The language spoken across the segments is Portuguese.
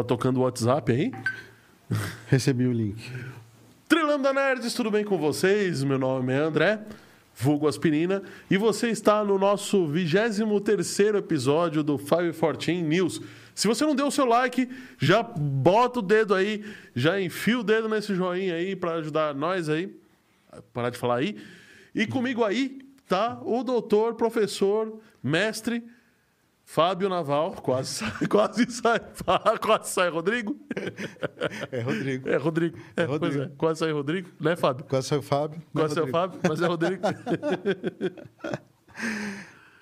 Tá tocando o WhatsApp aí? Recebi o link. Trilanda Nerds, tudo bem com vocês? Meu nome é André, vulgo Aspirina, e você está no nosso 23 episódio do 514 News. Se você não deu o seu like, já bota o dedo aí, já enfia o dedo nesse joinha aí para ajudar nós aí. Parar de falar aí. E comigo aí tá o doutor, professor, mestre Fábio Naval, quase sai, quase sai, quase sai Rodrigo. É Rodrigo. É Rodrigo. É, É Rodrigo. pois é, quase sai Rodrigo, né, Fábio? Quase saiu o Fábio. Quase sai o. Fábio, mas é Rodrigo.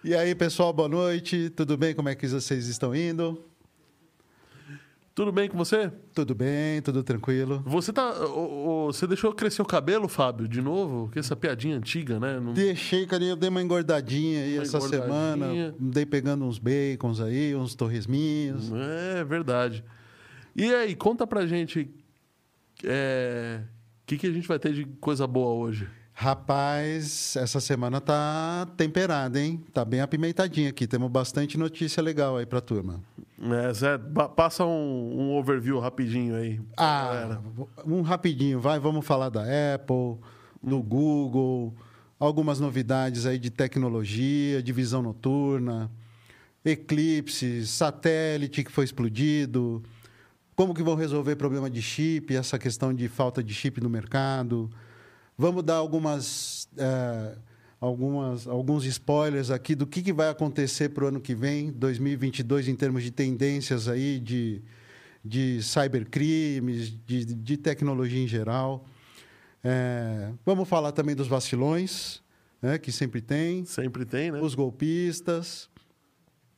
E aí, pessoal, boa noite. Tudo bem? Como é que vocês estão indo? Tudo bem com você? Tudo bem, tudo tranquilo. Você tá. você deixou crescer o cabelo, Fábio, de novo? Que essa piadinha antiga, né? Não- Deixei, carinho, eu dei uma engordadinha aí Uma essa engordadinha. semana. Dei pegando uns bacons aí, uns torresminhos. É verdade. E aí, conta pra gente. é, O que, que a gente vai ter de coisa boa hoje? Rapaz, essa semana tá temperada, hein? Tá bem apimentadinha aqui. Temos bastante notícia legal aí pra turma. É, Zé, passa um, um overview rapidinho aí. Ah, galera. um rapidinho, vai, vamos falar da Apple, do Google, algumas novidades aí de tecnologia, de visão noturna, eclipse, satélite que foi explodido, como que vão resolver problema de chip, essa questão de falta de chip no mercado. Vamos dar algumas, eh, algumas, alguns spoilers aqui do que, que vai acontecer para o ano que vem, 2022, em termos de tendências aí de, de cybercrimes, de, de tecnologia em geral. Eh, vamos falar também dos vacilões, né, que sempre tem, Sempre tem, né? os golpistas.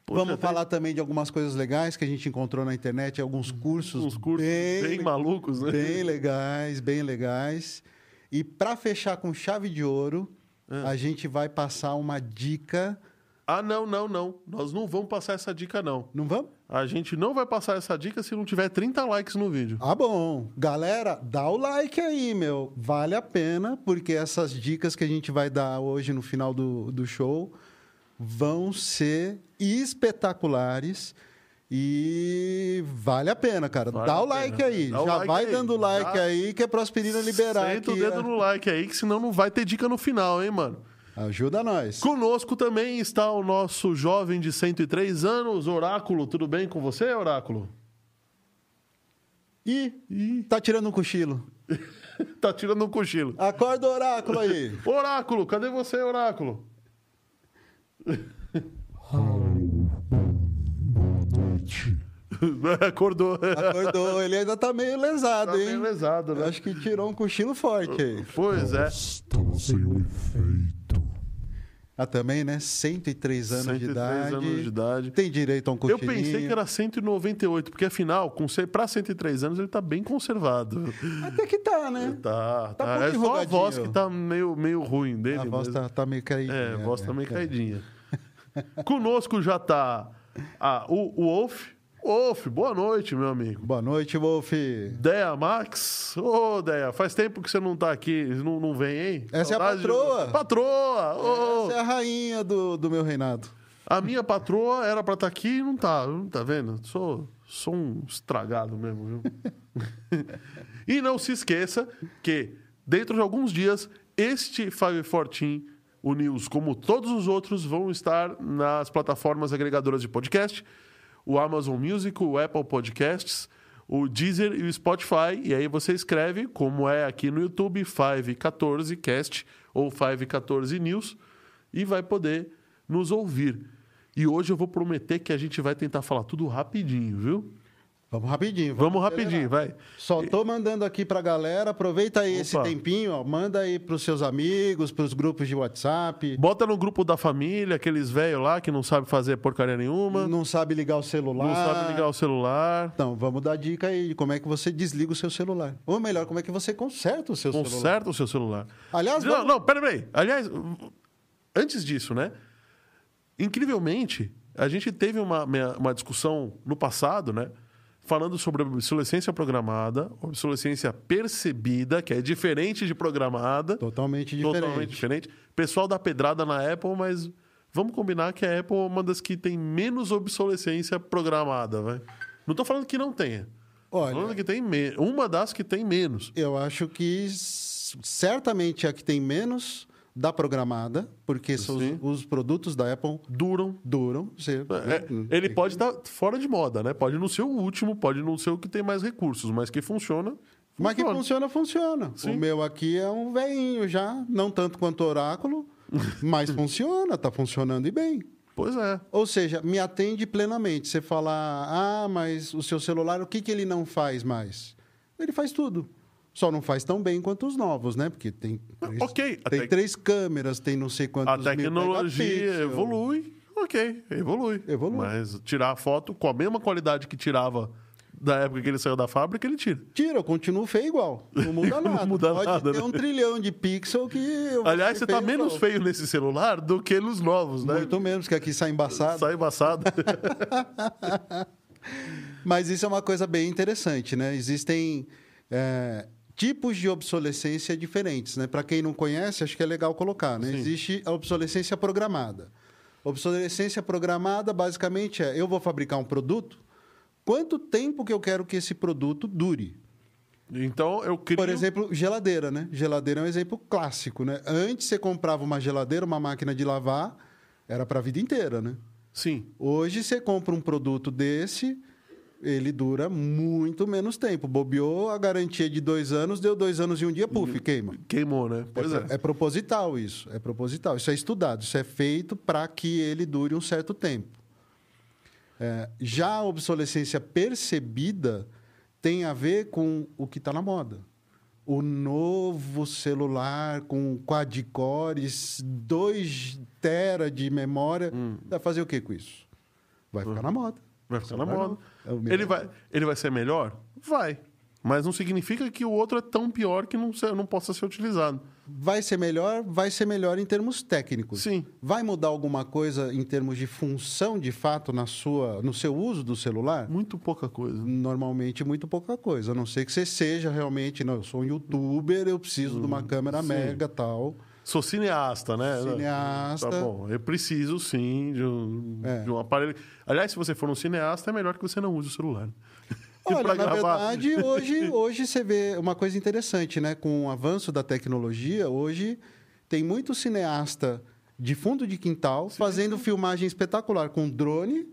Poxa, vamos tem falar também de algumas coisas legais que a gente encontrou na internet, alguns cursos, uns cursos bem, malucos, né? bem legais, bem legais. E para fechar com chave de ouro, É. a gente vai passar uma dica. Ah, não, não, não. Nós não vamos passar essa dica, não. Não vamos? A gente não vai passar essa dica se não tiver 30 likes no vídeo. Ah, bom. Galera, dá o like aí, meu. Vale a pena, porque essas dicas que a gente vai dar hoje no final do, do show vão ser espetaculares. E vale a pena, cara. Vale dá o like pena. aí. Dá o Já like vai aí. dando like Já aí, que é pra aspirina liberar Senta o aqui. dedo no like aí, que senão não vai ter dica no final, hein, mano? Ajuda nós. Conosco também está o nosso jovem de 103 anos, Oráculo. Tudo bem com você, Oráculo? Ih, Ih, tá tirando um cochilo. tá tirando um cochilo. Acorda o oráculo aí. Oráculo, cadê você, Oráculo? Acordou. Acordou, ele ainda tá meio lesado, Tá hein? meio lesado, né? Acho que tirou um cochilo forte aí. Pois é. Estava sem efeito. Ah, também, né? 103 anos, 103 de, idade. anos de idade. Tem direito a um Eu cochilinho. pensei que era 198, porque afinal, pra 103 anos, ele tá bem conservado. Até que tá, né? Tá, Tá tá. um É só a voz que tá meio, meio ruim dele. A voz mas- tá, tá meio caída. É, a voz tá meio é. caidinha. Conosco já tá ah, o, o Wolf. Wolf, boa noite, meu amigo. Boa noite, Wolf. Deia Max. Ô, Deia, faz tempo que você não tá aqui, não, não vem, hein? Essa é a Saudade de patroa. Patroa! ô. Essa é a rainha do, do meu reinado. A minha patroa era pra estar aqui e não tá, não tá vendo? Sou, sou um estragado mesmo, viu? e não se esqueça que, dentro de alguns dias, este 514, o News, como todos os outros, vão estar nas plataformas agregadoras de podcast, o Amazon Music, o Apple Podcasts, o Deezer e o Spotify. E aí você escreve, como é aqui no YouTube, 514cast ou 514 News, e vai poder nos ouvir. E hoje eu vou prometer que a gente vai tentar falar tudo rapidinho, viu? Vamos rapidinho. Vamos acelerar. rapidinho, vai. Só tô mandando aqui pra galera. Aproveita aí esse Opa. tempinho, ó. Manda aí pros seus amigos, pros grupos de WhatsApp. Bota no grupo da família, aqueles velhos lá que não sabem fazer porcaria nenhuma, não, Não sabe ligar o celular. sabe ligar o celular. Então, vamos dar dica aí de como é que você desliga o seu celular. Ou melhor, como é que você conserta o seu celular. Conserta o seu celular. Aliás, Não, vamos- não, pera aí. Aliás, antes disso, né? Incrivelmente, a gente teve uma, uma discussão no passado, né? Falando sobre obsolescência programada, obsolescência percebida, que é diferente de programada. Totalmente diferente. Totalmente diferente. Pessoal da pedrada na Apple, mas vamos combinar que a Apple é uma das que tem menos obsolescência programada, vai. Não tô falando que não tenha. Tô falando Olha, que tem me... uma das que tem menos. eu acho que certamente é a que tem menos da programada, porque os, os produtos da Apple Duram. duram. Você, É, ele pode estar fora de moda, né? Pode não ser o último, pode não ser o que tem mais recursos, mas que funciona. Mas que funciona. funciona, funciona. Sim. O meu aqui é um veinho já, não tanto quanto o Oráculo, mas funciona, tá funcionando e bem. Pois é. Ou seja, me atende plenamente. Você falar, ah, mas o seu celular, o que, que ele não faz mais? Ele faz tudo. Só não faz tão bem quanto os novos, né? Porque tem três, ok, a tem três câmeras, tem não sei quantos A tecnologia evolui, ok, evolui. Evolui. Mas tirar a foto com a mesma qualidade que tirava da época que ele saiu da fábrica, ele tira. Tira, eu continuo feio igual. Não muda Não nada. muda Pode nada, ter né? um trilhão de pixel que... Aliás, você tá menos igual. feio nesse celular do que nos novos, né? Muito menos, que aqui sai embaçado. Sai embaçado. Mas isso é uma coisa bem interessante, né? Existem é, tipos de obsolescência diferentes, né? Para quem não conhece, acho que é legal colocar, né? Sim. Existe a obsolescência programada. Obsolescência programada, basicamente, é eu vou fabricar um produto, quanto tempo que eu quero que esse produto dure? então, eu crio... Por exemplo, geladeira, né? Geladeira é um exemplo clássico, né? Antes você comprava uma geladeira, uma máquina de lavar, era para a vida inteira, né? Sim. Hoje você compra um produto desse, ele dura muito menos tempo. Bobeou a garantia de dois anos, deu dois anos e um dia, puf, queima. Queimou, né? Pois é. é, proposital isso, é proposital. Isso é estudado, isso é feito para que ele dure um certo tempo. É, já a obsolescência percebida tem a ver com o que está na moda. O novo celular com quad-cores, 2 tera de memória, vai fazer o que com isso? Vai ficar na moda. Vai ficar na moda. É. Ele vai, ele vai ser melhor? Vai. Mas não significa que o outro é tão pior que não, não possa ser utilizado. Vai ser melhor? Vai ser melhor em termos técnicos. Sim. Vai mudar alguma coisa em termos de função de fato na sua, no seu uso do celular? Muito pouca coisa. Normalmente muito pouca coisa. A não ser que você seja realmente, não, eu sou um youtuber, eu preciso de uma câmera sim. mega tal. Sou cineasta, né? Cineasta. Tá bom. Eu preciso, sim, de um, É. de um aparelho. Aliás, se você for um cineasta, é melhor que você não use o celular. Olha, na verdade, hoje, hoje você vê uma coisa interessante, né? Com o avanço da tecnologia, hoje tem muito cineasta de fundo de quintal fazendo filmagem espetacular com drone,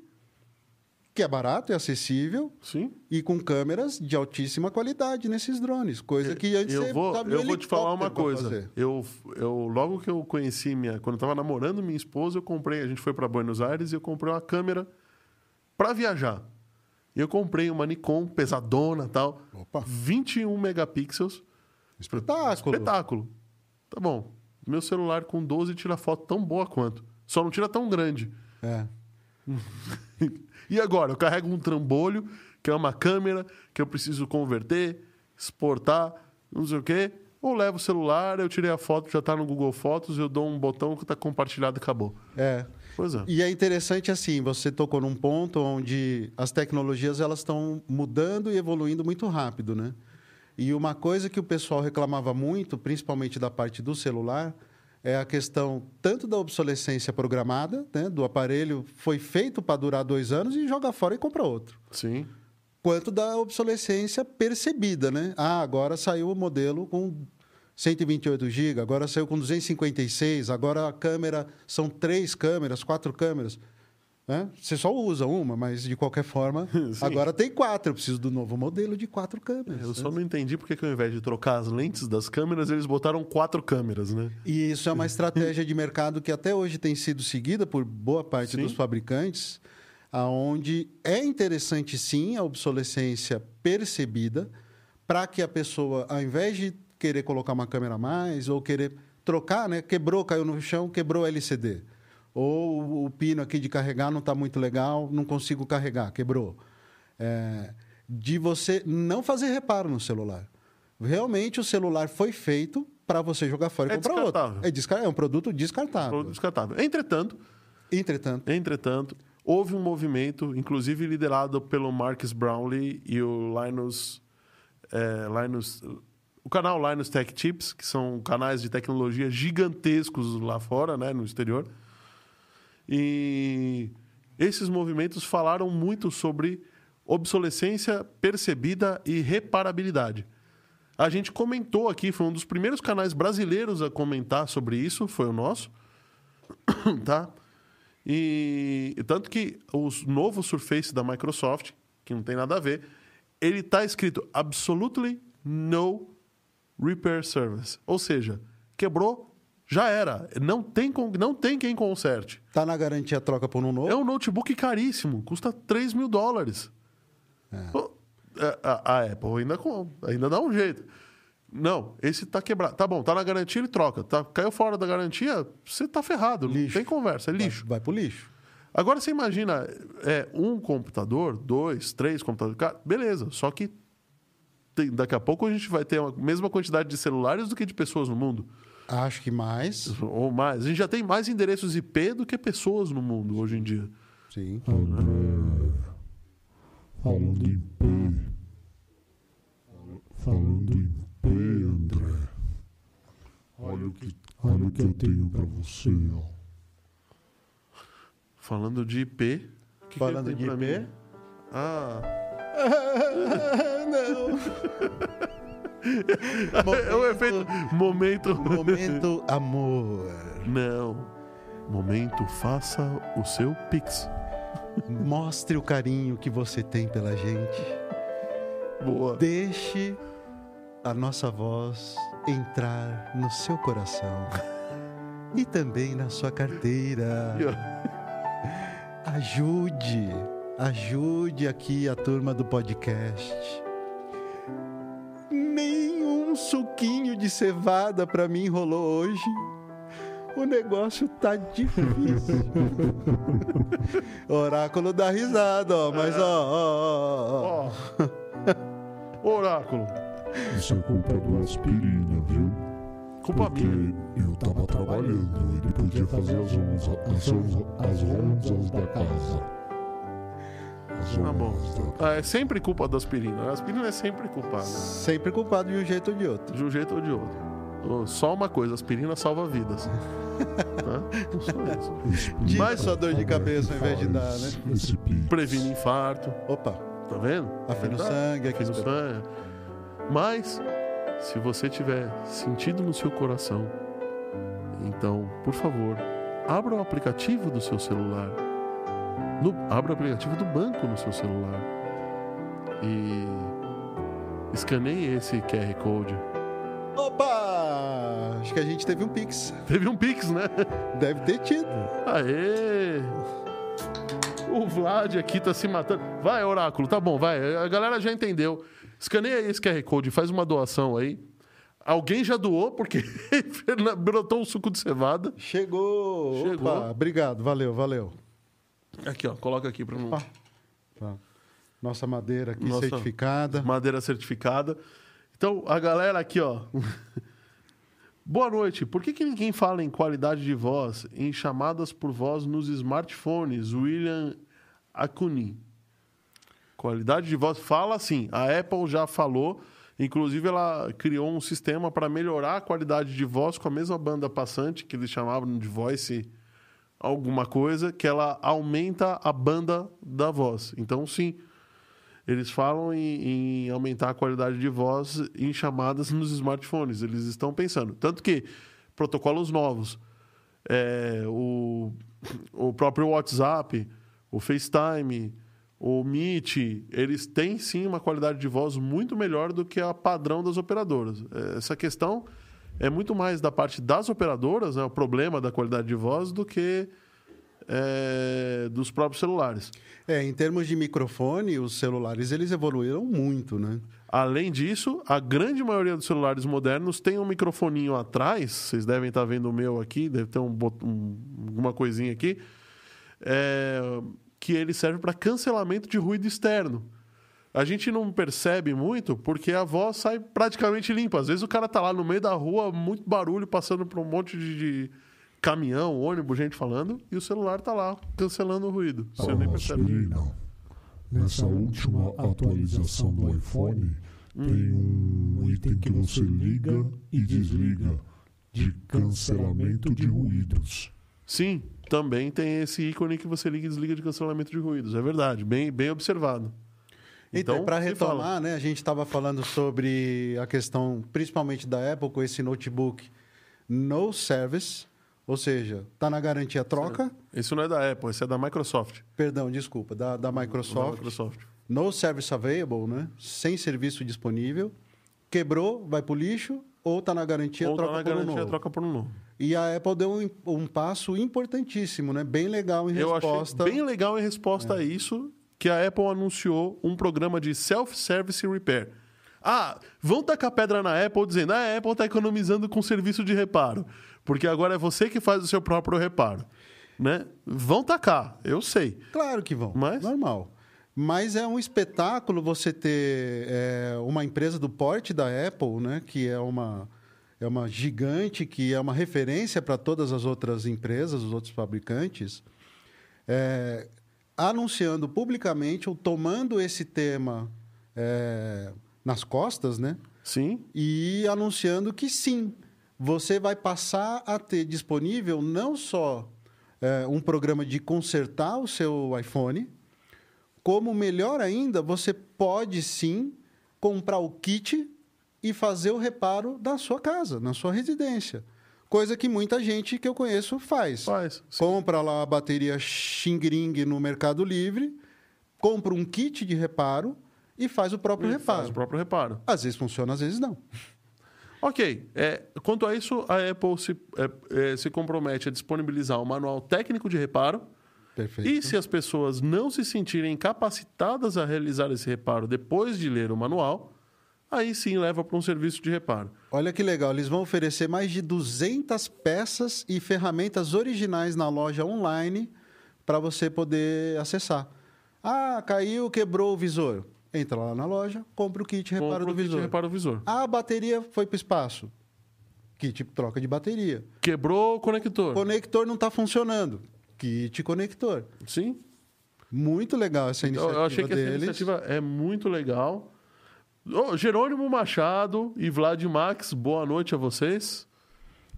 que é barato e acessível, Sim. e com câmeras de altíssima qualidade nesses drones. Coisa que antes eu vou, de eu vou te falar uma coisa. Eu, eu, logo que eu conheci minha. Quando eu tava namorando minha esposa, eu comprei. A gente foi para Buenos Aires e eu comprei uma câmera para viajar. E eu comprei uma Nikon pesadona e tal. Opa. 21 megapixels. Espetáculo. Espetáculo. Tá bom. Meu celular com 12 tira foto tão boa quanto. Só não tira tão grande. É. E agora? Eu carrego um trambolho, que é uma câmera, que eu preciso converter, exportar, não sei o quê. Ou levo o celular, eu tirei a foto, já está no Google Fotos, eu dou um botão que está compartilhado e acabou. É. Pois é. E é interessante assim, você tocou num ponto onde as tecnologias elas estão mudando e evoluindo muito rápido, né? E uma coisa que o pessoal reclamava muito, principalmente da parte do celular, é a questão tanto da obsolescência programada, né? Do aparelho foi feito para durar dois anos e joga fora e compra outro. Sim. Quanto da obsolescência percebida, né? Ah, agora saiu o modelo com 128 GB, agora saiu com 256, agora a câmera são três câmeras, quatro câmeras. Né? Você só usa uma, mas de qualquer forma, agora tem quatro. Eu preciso do novo modelo de quatro câmeras. Eu né? só não entendi porque que ao invés de trocar as lentes das câmeras, eles botaram quatro câmeras, né? E isso é uma estratégia de mercado que até hoje tem sido seguida por boa parte Sim. dos fabricantes, aonde é interessante sim a obsolescência percebida para que a pessoa, ao invés de querer colocar uma câmera a mais ou querer trocar, né, quebrou, caiu no chão, quebrou o LCD. Ou o- pino aqui de carregar não está muito legal, não consigo carregar, quebrou. É, de você não fazer reparo no celular. Realmente o celular foi feito para você jogar fora e É comprar outro. descartável. É, descar- é um produto descartável. Produto descartável. Entretanto, Entretanto, Entretanto, houve um movimento, inclusive liderado pelo Marcus Brownlee e o Linus, é, Linus, o canal Linus Tech Tips, que são canais de tecnologia gigantescos lá fora, né, no exterior, E esses movimentos falaram muito sobre obsolescência percebida e reparabilidade. A gente comentou aqui, foi um dos primeiros canais brasileiros a comentar sobre isso, foi o nosso, tá? E tanto que o novo Surface da Microsoft, que não tem nada a ver, ele está escrito absolutely no repair service, ou seja, quebrou, já era, não tem não tem quem conserte. Tá na garantia troca por um novo? É um notebook caríssimo, custa 3 mil dólares. Pô, é, A, a Apple ainda, ainda dá um jeito. Não, esse tá quebrado. Tá bom, tá na garantia, ele troca. Tá, caiu fora da garantia, você tá ferrado. Lixo. Não tem conversa, é lixo. Vai, vai pro lixo. Agora você imagina, é, um computador, dois, três computadores, cara, beleza, só que tem- daqui a pouco a gente vai ter a mesma quantidade de celulares do que de pessoas no mundo. Acho que mais. Ou mais. A gente já tem mais endereços IP do que pessoas no mundo hoje em dia. Sim. André, falando em P, falando em P, André, olha o que, olha o que eu tenho pra você, ó. Falando de IP. o que que Falando tem de IP? mim? Ah. Não. É o efeito. Momento. Momento amor. Não. Momento, faça o seu Pix. Mostre o carinho que você tem pela gente. Boa. Deixe a nossa voz entrar no seu coração e também na sua carteira. Ajude, ajude aqui a turma do podcast. De cevada pra mim rolou hoje. O negócio tá difícil. Oráculo dá risada, ó, mas ó, ó, ó, ó. Ó. Oráculo. Isso é culpa do aspirina, viu? Culpa Porque minha. eu tava trabalhando, ele podia fazer as onzas, as onzas, as onzas da casa. Tá bom. Ah, é sempre culpa da aspirina. A aspirina é sempre culpada. Sempre culpado de um jeito ou de outro. De um jeito ou de outro. Só uma coisa, aspirina salva vidas. tá? Só isso. Mais só dor de cabeça ao invés de dar, né? Previne infarto, Opa, tá vendo? afina o Verdade. sangue aqui. Afina o sangue. Mas, se você tiver sentido no seu coração, então, por favor, abra o aplicativo do seu celular. No- abra o aplicativo do banco no seu celular. E escaneie esse QR Code. Opa! Acho que a gente teve um Pix. Teve um Pix, né? Deve ter tido. Aê! O Vlad aqui tá se matando. Vai, Oráculo, tá bom, vai. A galera já entendeu. Escaneia aí esse QR Code, faz uma doação aí. Alguém já doou, porque brotou um suco de cevada. Chegou. Chegou. Opa, obrigado, valeu, valeu. Aqui, ó, coloca aqui para não. Tá. Nossa madeira aqui Nossa. certificada. Madeira certificada. Então, a galera aqui, ó. Boa noite. Por que, que ninguém fala em qualidade de voz em chamadas por voz nos smartphones? William Acuni. Qualidade de voz. Fala assim. A Apple já falou. Inclusive, ela criou um sistema para melhorar a qualidade de voz com a mesma banda passante, que eles chamavam de voice alguma coisa, que ela aumenta a banda da voz. Então, sim, eles falam em, em aumentar a qualidade de voz em chamadas nos smartphones. Eles estão pensando. Tanto que protocolos novos, é, o, o próprio WhatsApp, o FaceTime, o Meet, eles têm sim uma qualidade de voz muito melhor do que a padrão das operadoras. É, Essa questão é muito mais da parte das operadoras, né, o problema da qualidade de voz, do que é, dos próprios celulares. É, em termos de microfone, os celulares eles evoluíram muito, né? Além disso, a grande maioria dos celulares modernos tem um microfoninho atrás. Vocês devem estar vendo o meu aqui, deve ter um, um- alguma coisinha aqui. é, que ele serve para cancelamento de ruído externo. A gente não percebe muito porque a voz sai praticamente limpa. Às vezes o cara tá lá no meio da rua, muito barulho, passando por um monte de, de caminhão, ônibus, gente falando, e o celular tá lá cancelando o ruído. Você nem Ah, percebe. aspirina. Nessa última atualização do iPhone, tem um item que você liga e desliga de cancelamento de ruídos. Sim, também tem esse ícone que você liga e desliga de cancelamento de ruídos. É verdade, bem, bem observado. Então, para se retomar, fala. né, a gente estava falando sobre a questão, principalmente da Apple, com esse notebook no service, ou seja, está na garantia troca, Esse não é da Apple, esse é da Microsoft. perdão, desculpa, da, da Da Microsoft, Microsoft. no service available, né, sem serviço disponível, quebrou, vai para o lixo, ou está na garantia, Ou tá troca na por um garantia, novo. troca por um novo. E a Apple deu um, um passo importantíssimo, né, bem legal em Eu resposta. achei bem legal em resposta É. a isso que a Apple anunciou um programa de self-service repair. Ah, vão tacar pedra na Apple dizendo ah, a Apple está economizando com serviço de reparo, porque agora é você que faz o seu próprio reparo. Né? Vão tacar, eu sei. Claro que vão. Mas- Normal. Mas é um espetáculo você ter é, uma empresa do porte da Apple, né, que é uma, é uma gigante, que é uma referência para todas as outras empresas, os outros fabricantes, é, anunciando publicamente ou tomando esse tema é, nas costas, né? Sim, e anunciando que sim, você vai passar a ter disponível não só é, um programa de consertar o seu iPhone, como melhor ainda, você pode sim comprar o kit e fazer o reparo na sua casa, na sua residência. Coisa que muita gente que eu conheço faz. faz. Compra lá a bateria Xingring no Mercado Livre, compra um kit de reparo e faz o próprio reparo. Faz o próprio reparo. Às vezes funciona, às vezes não. Ok, é, quanto a isso, a Apple se, é, é, se compromete a disponibilizar um manual técnico de reparo. Perfeito. E se as pessoas não se sentirem capacitadas a realizar esse reparo depois de ler o manual, aí sim leva para um serviço de reparo. Olha que legal, eles vão oferecer mais de 200 peças e ferramentas originais na loja online para você poder acessar. Ah, caiu, quebrou o visor. Entra lá na loja, compra o kit reparo Compra do o kit visor. reparo do visor. Ah, a bateria foi para o espaço. Kit troca de bateria. Quebrou o conector. Conector não está funcionando. Kit conector. Sim. Muito legal essa iniciativa eu achei que essa deles. iniciativa é muito legal. Ô, Jerônimo Machado e Vlad Max, boa noite a vocês.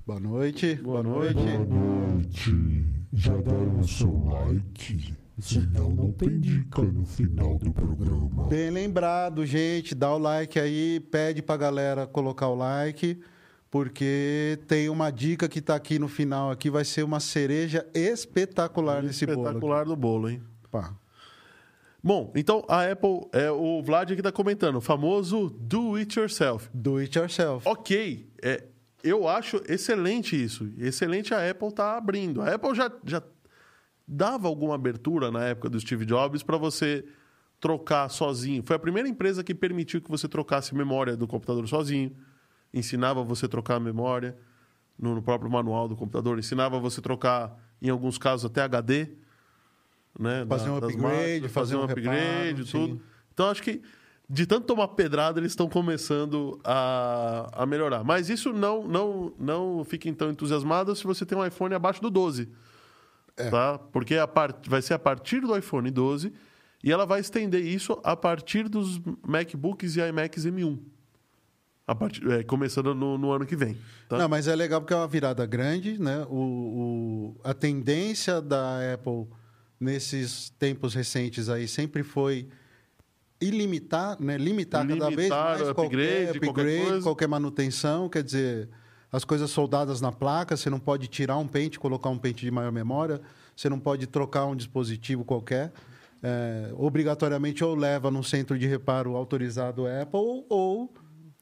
Boa noite. Boa Boa, noite. noite. Boa noite. Já deram o seu like? Senão não tem dica no final do programa. Bem lembrado, gente. Dá o like aí, pede pra galera colocar o like, porque tem uma dica que tá aqui no final aqui, vai ser uma cereja espetacular nesse bolo. Espetacular do bolo, hein? Pá. Bom, então a Apple, é, o Vlad aqui está comentando, o famoso do it yourself. Do it yourself. Ok, é, eu acho excelente isso. Excelente a Apple tá abrindo. A Apple já, já dava alguma abertura na época do Steve Jobs para você trocar sozinho. Foi a primeira empresa que permitiu que você trocasse memória do computador sozinho. Ensinava você a trocar a memória no, no próprio manual do computador. Ensinava você a trocar, em alguns casos, até HD. Né, Fazer um das upgrade, máquinas, fazer um upgrade, reparo, tudo. sim. Então, acho que de tanto tomar pedrada, eles estão começando a, a melhorar. Mas isso não, não, não fiquem tão entusiasmados se você tem um iPhone abaixo do 12. É. Tá? Porque a part... vai ser a partir do iPhone 12 e ela vai estender isso a partir dos MacBooks e iMacs M1. A partir... é, começando no, no ano que vem. Tá? Não, mas é legal porque é uma virada grande, né? O, o- a tendência da Apple nesses tempos recentes aí sempre foi ilimitar, né? Limitar cada vez Limitar mais qualquer upgrade, qualquer upgrade, coisa. qualquer manutenção, quer dizer, as coisas soldadas na placa, você não pode tirar um pente, e colocar um pente de maior memória, você não pode trocar um dispositivo qualquer. É, obrigatoriamente ou leva num centro de reparo autorizado Apple ou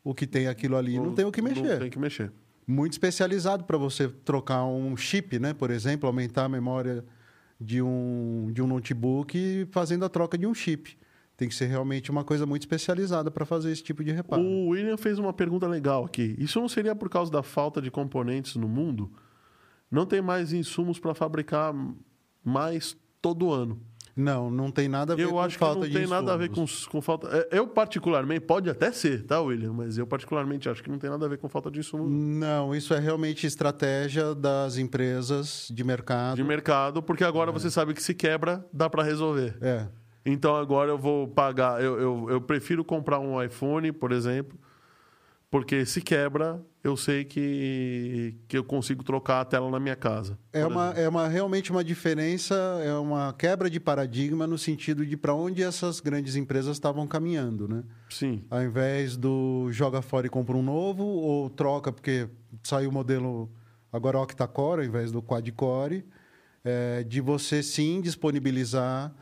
o que tem aquilo ali não tem o que mexer Não tem que mexer. muito especializado para você trocar um chip, né? Por exemplo, aumentar a memória de um, de um notebook fazendo a troca de um chip. Tem que ser realmente uma coisa muito especializada para fazer esse tipo de reparo. O William fez uma pergunta legal aqui. Isso não seria por causa da falta de componentes no mundo? Não tem mais insumos para fabricar mais todo ano. Não, não tem nada a ver Eu com acho que falta não de tem nada a ver com, com falta. é, Eu, particularmente, pode até ser, tá, William? Mas eu, particularmente, acho que não tem nada a ver com falta de insumos Não, isso é realmente estratégia das empresas de mercado. de mercado, porque agora você sabe que se quebra, dá para resolver. É. Então agora eu vou pagar. Eu, eu, eu prefiro comprar um iPhone, por exemplo, porque se quebra, eu sei que, que eu consigo trocar a tela na minha casa. É uma, exemplo. é uma realmente uma diferença, é uma quebra de paradigma no sentido de para onde essas grandes empresas estavam caminhando, né? Sim. Ao invés do joga fora e compra um novo, ou troca porque saiu o modelo agora octa-core ao invés do quad-core, é, de você sim disponibilizar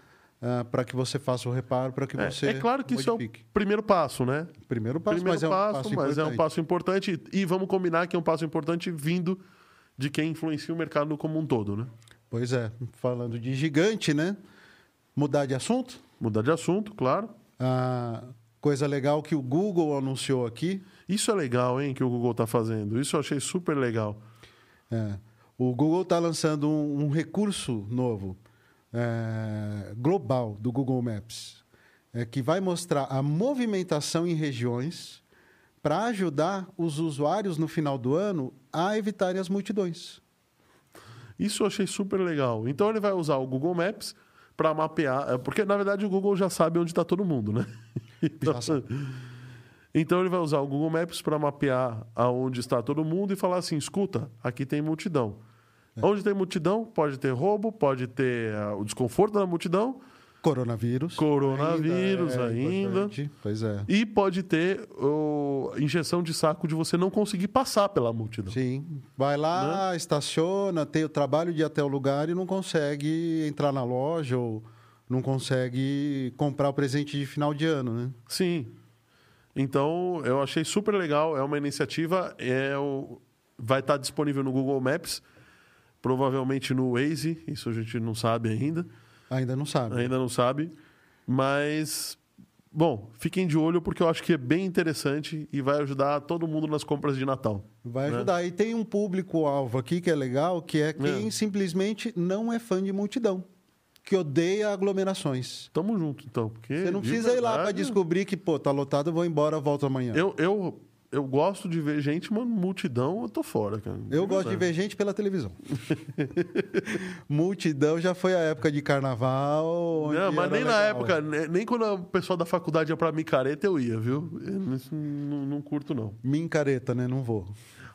para que você faça o reparo, para que É, você é claro que isso é o modifique. primeiro passo, né? Primeiro passo, Primeiro mas é um passo, mas é um passo importante. E vamos combinar que é um passo importante vindo de quem influencia o mercado como um todo, né? Pois é, falando de gigante, né? Mudar de assunto? Mudar de assunto, claro. A coisa legal que o Google anunciou aqui, Isso é legal, hein, que o Google está fazendo. Isso eu achei super legal. é, o Google está lançando um, um recurso novo, é, global, do Google Maps, é, que vai mostrar a movimentação em regiões para ajudar os usuários no final do ano a evitarem as multidões. Isso eu achei super legal. Então ele vai usar o Google Maps para mapear, é, porque na verdade o Google já sabe onde está todo mundo, né? Então, então ele vai usar o Google Maps para mapear aonde está todo mundo e falar assim: escuta, aqui tem multidão. É. Onde tem multidão, pode ter roubo, pode ter ah, o desconforto da multidão Coronavírus. Coronavírus ainda. importante. Pois é. e pode ter o, injeção de saco de você não conseguir passar pela multidão. Sim. Vai lá, Né? estaciona, tem o trabalho de ir até o lugar e não consegue entrar na loja ou não consegue comprar o presente de final de ano, né? Sim. Então, eu achei super legal. É uma iniciativa. É o... Vai estar disponível no Google Maps, provavelmente no Waze. Isso a gente não sabe ainda. Ainda não sabe. Ainda não sabe. Mas, bom, fiquem de olho porque eu acho que é bem interessante e vai ajudar todo mundo nas compras de Natal. Vai né? ajudar. E tem um público-alvo aqui que é legal, que é quem É. simplesmente não é fã de multidão. Que odeia aglomerações. Tamo junto, então. Porque, Você não precisa ir lá para verdade, descobrir que, pô, tá lotado, eu vou embora, volto amanhã. Eu, eu, eu gosto de ver gente, mano, multidão, eu tô fora, cara. Eu gosto de verdade. ver gente pela televisão. Multidão já foi a época de carnaval. Não, mas nem na legal. época, ne- nem quando o pessoal da faculdade ia pra micareta eu ia, viu? Eu Isso não, não curto, não. Mincareta, né? Não vou.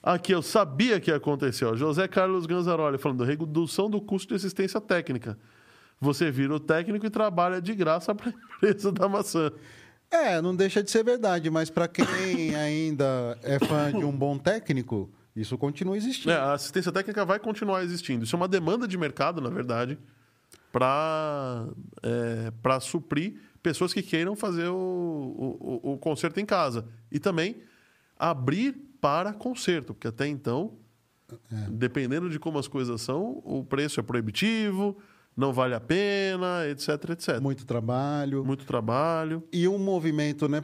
Aqui, eu sabia que ia acontecer. ó. José Carlos Ganzaroli falando, redução do custo de assistência técnica. Você vira o técnico e trabalha de graça para a empresa da maçã. É, não deixa de ser verdade, mas para quem ainda é fã de um bom técnico, isso continua existindo. É, a assistência técnica vai continuar existindo. Isso é uma demanda de mercado, na verdade, para é, pra suprir pessoas que queiram fazer o, o, o- o concerto em casa. E também abrir para concerto, porque até então, dependendo de como as coisas são, o preço é proibitivo, não vale a pena, etc, etc. Muito trabalho. Muito trabalho. E um movimento, né,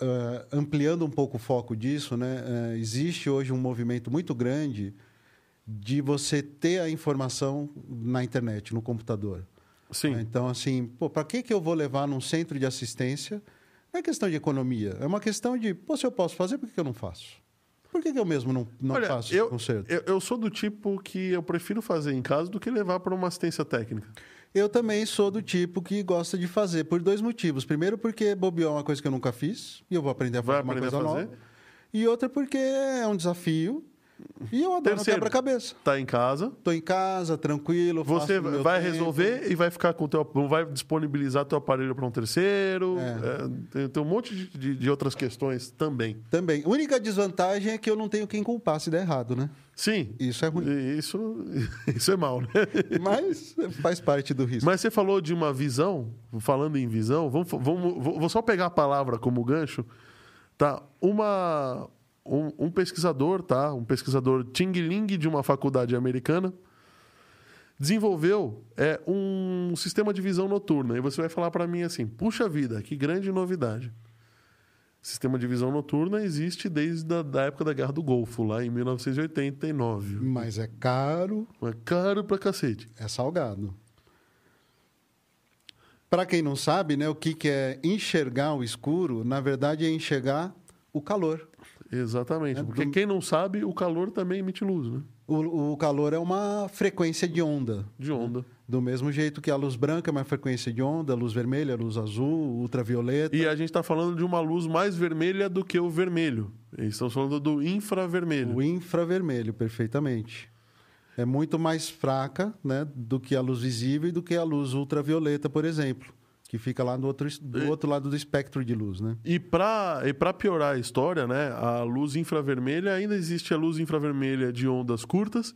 eh, ampliando um pouco o foco disso, né, eh, existe hoje um movimento muito grande de você ter a informação na internet, no computador. Sim. Então, assim, para que, que eu vou levar num centro de assistência? Não é questão de economia, é uma questão de, pô, se eu posso fazer, por que, que eu não faço? Por que, que eu mesmo não, não Olha, faço eu, concerto? eu, eu sou do tipo que eu prefiro fazer em casa do que levar para uma assistência técnica. Eu também sou do tipo que gosta de fazer, por dois motivos. Primeiro, porque bobear é uma coisa que eu nunca fiz, e eu vou aprender a Vai fazer uma aprender a coisa fazer? nova. E outra, porque é um desafio, e eu adoro quebra-cabeça. Tá em casa, Estou em casa, tranquilo, você vai tempo. resolver e vai ficar com o teu, vai disponibilizar teu aparelho para um terceiro. É. É, tem, tem um monte de, de- de outras questões também. Também. A única desvantagem é que eu não tenho quem culpar se der errado, né? Sim. Isso é ruim. Isso, isso é mal, né? Mas faz parte do risco. Mas você falou de uma visão, falando em visão, vamos, vamos, vou só pegar a palavra como gancho. Tá? Uma, um, um pesquisador, tá? Um pesquisador Ting Ling de uma faculdade americana desenvolveu é, um sistema de visão noturna. E você vai falar para mim assim: puxa vida, que grande novidade. Sistema de visão noturna existe desde a da época da Guerra do Golfo, lá em 1989. Mas é caro, É caro pra cacete. é salgado. Para quem não sabe, né, o que, que é enxergar o escuro, na verdade é enxergar o calor. Exatamente. É, porque do- quem não sabe, o calor também emite luz, né? O, o calor é uma frequência de onda. De onda. Do mesmo jeito que a luz branca é uma frequência de onda, a luz vermelha, a luz azul, ultravioleta. E a gente está falando de uma luz mais vermelha do que o vermelho. Estamos falando do infravermelho. O infravermelho, perfeitamente. É muito mais fraca né, do que a luz visível e do que a luz ultravioleta, por exemplo, que fica lá do outro, do outro lado do espectro de luz. Né? E para e pra piorar a história, né, a luz infravermelha, ainda existe a luz infravermelha de ondas curtas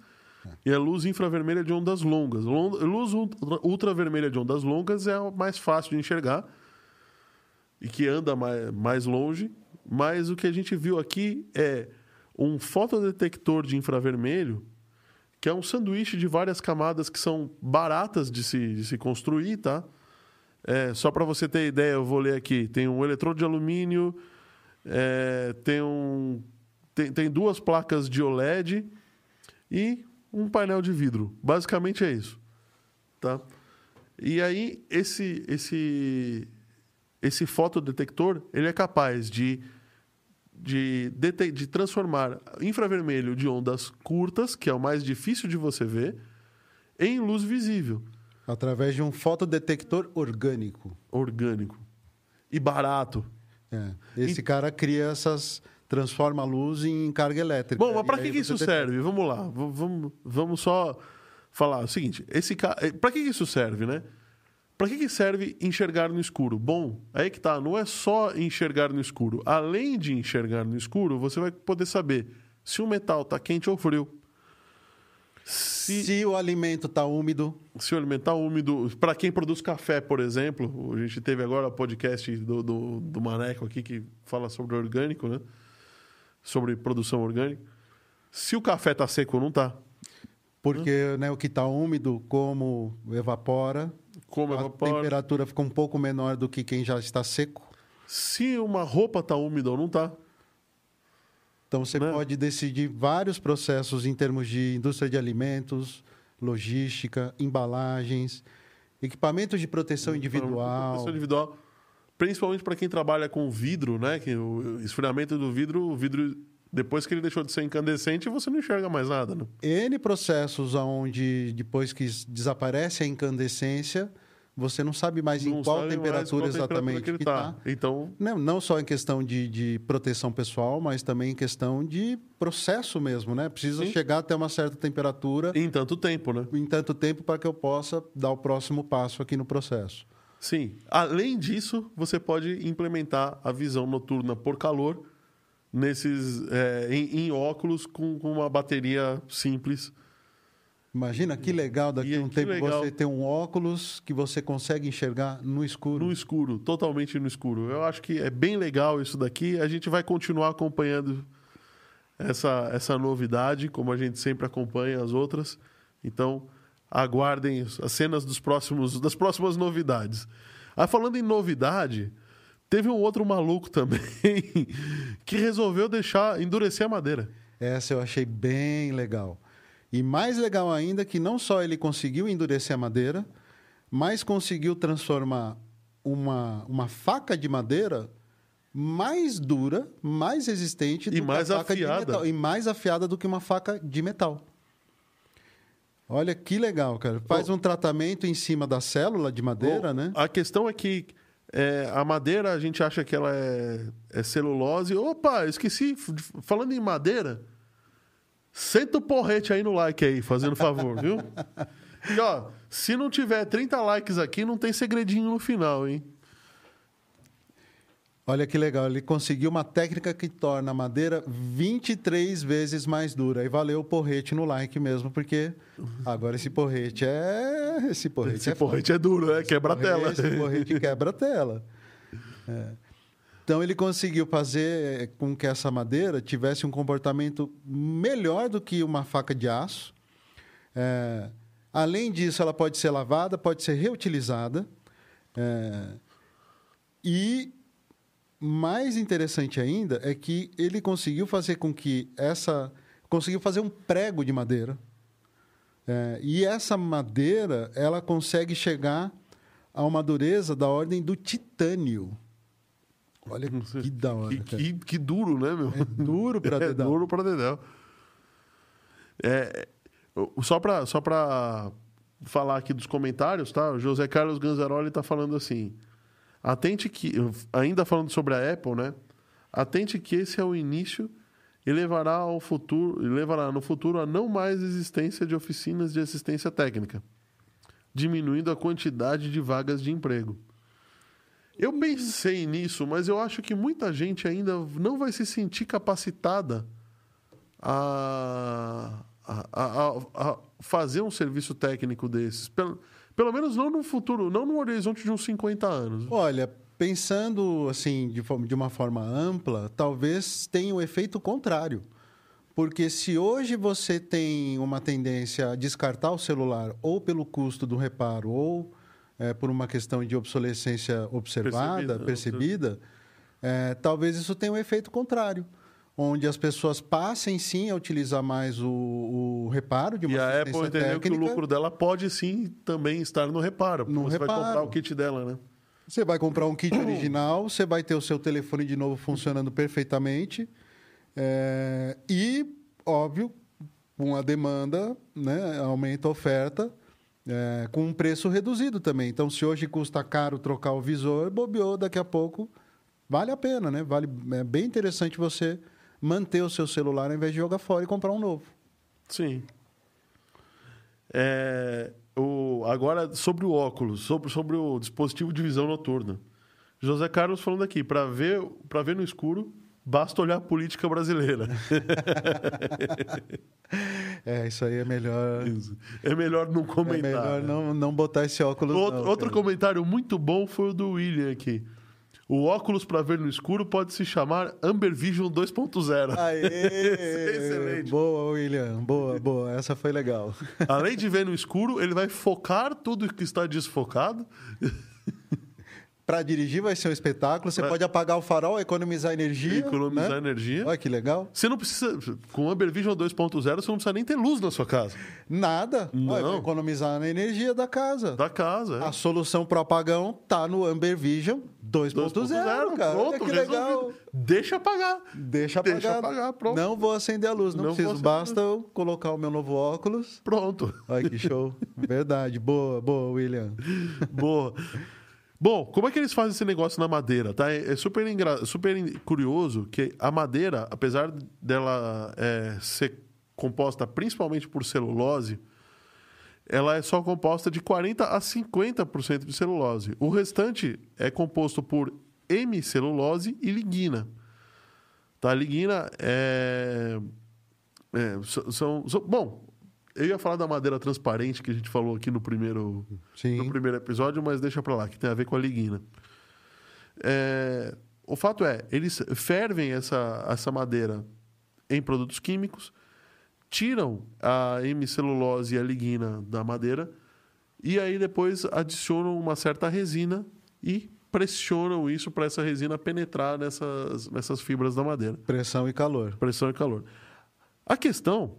e a luz infravermelha de ondas longas. Lon- Luz ultra- ultravermelha de ondas longas é a mais fácil de enxergar e que anda mais, mais longe, mas o que a gente viu aqui é um fotodetector de infravermelho que é um sanduíche de várias camadas que são baratas de se, de se construir, tá? É, só para você ter ideia, eu vou ler aqui. Tem um eletrodo de alumínio, é, tem, um, tem, tem duas placas de OLED e um painel de vidro. Basicamente é isso. Tá? E aí, esse, esse, esse fotodetector ele é capaz de, de, de transformar infravermelho de ondas curtas, que é o mais difícil de você ver, em luz visível, Através de um fotodetector orgânico. orgânico e barato. É. Esse cara cria essas. transforma a luz em carga elétrica. Bom, mas para E que, que isso detecta. serve? Vamos lá, v- vamos, vamos só falar o seguinte: esse para que, que isso serve, né? Para que, que serve enxergar no escuro? Bom, aí que tá, não é só enxergar no escuro. Além de enxergar no escuro, você vai poder saber se o metal está quente ou frio. Se, Se o alimento está úmido, se o alimento está úmido. Para quem produz café, por exemplo, a gente teve agora o podcast do, do, do Maneco aqui que fala sobre orgânico, né? Sobre produção orgânica. Se o café está seco não está, porque né, o que está úmido, como evapora, como a evapora. temperatura fica um pouco menor do que quem já está seco. Se uma roupa está úmida ou não está. Então você Né? pode decidir vários processos em termos de indústria de alimentos, logística, embalagens, equipamentos de proteção individual. Proteção individual. Principalmente para quem trabalha com vidro, né? Que o esfriamento do vidro, o vidro, depois que ele deixou de ser incandescente, você não enxerga mais nada, né? N processos onde depois que desaparece a incandescência, você não sabe mais em Não qual sabe mais temperatura qual temperatura exatamente que ele que tá. está. Então, Não, não só em questão de, de proteção pessoal, mas também em questão de processo mesmo, né? Precisa Sim. chegar até uma certa temperatura em tanto tempo, né? em tanto tempo para que eu possa dar o próximo passo aqui no processo. Sim. Além disso, você pode implementar a visão noturna por calor nesses é, em, em óculos com, com uma bateria simples. Imagina que legal daqui a um tempo legal. você ter um óculos que você consegue enxergar no escuro. No escuro, totalmente no escuro. Eu acho que é bem legal isso daqui. A gente vai continuar acompanhando essa, essa novidade, como a gente sempre acompanha as outras. Então, aguardem as cenas dos próximos, das próximas novidades. Ah, falando em novidade, teve um outro maluco também que resolveu deixar endurecer a madeira. Essa eu achei bem legal. E mais legal ainda que não só ele conseguiu endurecer a madeira, mas conseguiu transformar uma, uma faca de madeira mais dura, mais resistente do E que mais afiada. de metal. E mais afiada do que uma faca de metal. Olha que legal, cara. Faz um tratamento em cima da célula de madeira, Bom, né? A questão é que é, a madeira, a gente acha que ela é, é celulose. Opa, esqueci. Falando em madeira, senta o porrete aí no like aí, fazendo favor, viu? E ó, se não tiver 30 likes aqui, não tem segredinho no final, hein? Olha que legal, ele conseguiu uma técnica que torna a madeira 23 vezes mais dura. E valeu o porrete no like mesmo, porque agora esse porrete é. Esse porrete Esse é porrete é duro, né? Quebra a tela. Esse porrete quebra a tela. É. Então ele conseguiu fazer eh, com que essa madeira tivesse um comportamento melhor do que uma faca de aço. É, além disso, ela pode ser lavada, pode ser reutilizada. É, e mais interessante ainda é que ele conseguiu fazer com que essa conseguiu fazer um prego de madeira É, e essa madeira ela consegue chegar a uma dureza da ordem do titânio olha que da hora Que, que, que duro, né, meu? é duro para É dedar duro pra dedéu. É, só para só pra falar aqui dos comentários, tá? O José Carlos Ganzaroli está falando assim. Atente que, ainda falando sobre a Apple, né? Atente que esse é o início e levará ao futuro, e levará no futuro a não mais existência de oficinas de assistência técnica, diminuindo a quantidade de vagas de emprego. Eu pensei nisso, mas eu acho que muita gente ainda não vai se sentir capacitada a, a, a, a fazer um serviço técnico desses. Pelo, pelo menos não no futuro, não no horizonte de uns 50 anos. Olha, pensando assim de, de uma forma ampla, talvez tenha o um efeito contrário. Porque se hoje você tem uma tendência a descartar o celular ou pelo custo do reparo ou é, por uma questão de obsolescência observada, percebida, percebida é, talvez isso tenha um efeito contrário onde as pessoas passem sim a utilizar mais o, o reparo de uma E a Apple entendeu técnica. que o lucro dela pode sim também estar no reparo. No você reparo. vai comprar o kit dela, né? Você vai comprar um kit original, você vai ter o seu telefone de novo funcionando perfeitamente. É, e, óbvio, com a demanda, né, aumenta a oferta, é, com um preço reduzido também. Então, se hoje custa caro trocar o visor, bobeou, daqui a pouco vale a pena, né? Vale, é bem interessante você manter o seu celular ao invés de jogar fora e comprar um novo. Sim. É, o, agora, sobre o óculos, sobre, sobre o dispositivo de visão noturna. José Carlos falando aqui, para ver, ver no escuro, basta olhar a política brasileira. é, isso aí é melhor. Isso. É melhor não comentar. É melhor não, não botar esse óculos. Outro, não, outro comentário muito bom foi o do William aqui. O óculos para ver no escuro pode se chamar Amber Vision 2.0. Aê! Excelente. Boa, William. Boa, boa. Essa foi legal. Além de ver no escuro, ele vai focar tudo que está desfocado. Para dirigir vai ser um espetáculo. Você pode apagar o farol, economizar energia. Economizar né? energia. Olha que legal. Você não precisa. Com o Amber Vision 2.0, você não precisa nem ter luz na sua casa. Nada. Não. Olha, economizar na energia da casa. Da casa. É. A solução para o apagão tá no Amber Vision 2.0, cara. Pronto, Olha que resolvido. legal. Deixa apagar. Deixa apagar. Deixa apagar, pronto. Não vou acender a luz, não, Não preciso. Basta eu colocar o meu novo óculos. Pronto. Olha que show. Verdade. Boa, boa, William. Boa. Bom, como é que eles fazem esse negócio na madeira? Tá? É super, engra... super curioso que a madeira, apesar dela é, ser composta principalmente por celulose, ela é só composta de 40% a 50% de celulose. O restante é composto por hemicelulose e lignina. Tá? Lignina é... é são, são, bom, eu ia falar da madeira transparente que a gente falou aqui no primeiro, Sim. no primeiro episódio, mas deixa para lá, que tem a ver com a lignina. É, o fato é, eles fervem essa, essa madeira em produtos químicos, tiram a hemicelulose e a lignina da madeira e aí depois adicionam uma certa resina e pressionam isso para essa resina penetrar nessas, nessas fibras da madeira. Pressão e calor. Pressão e calor. A questão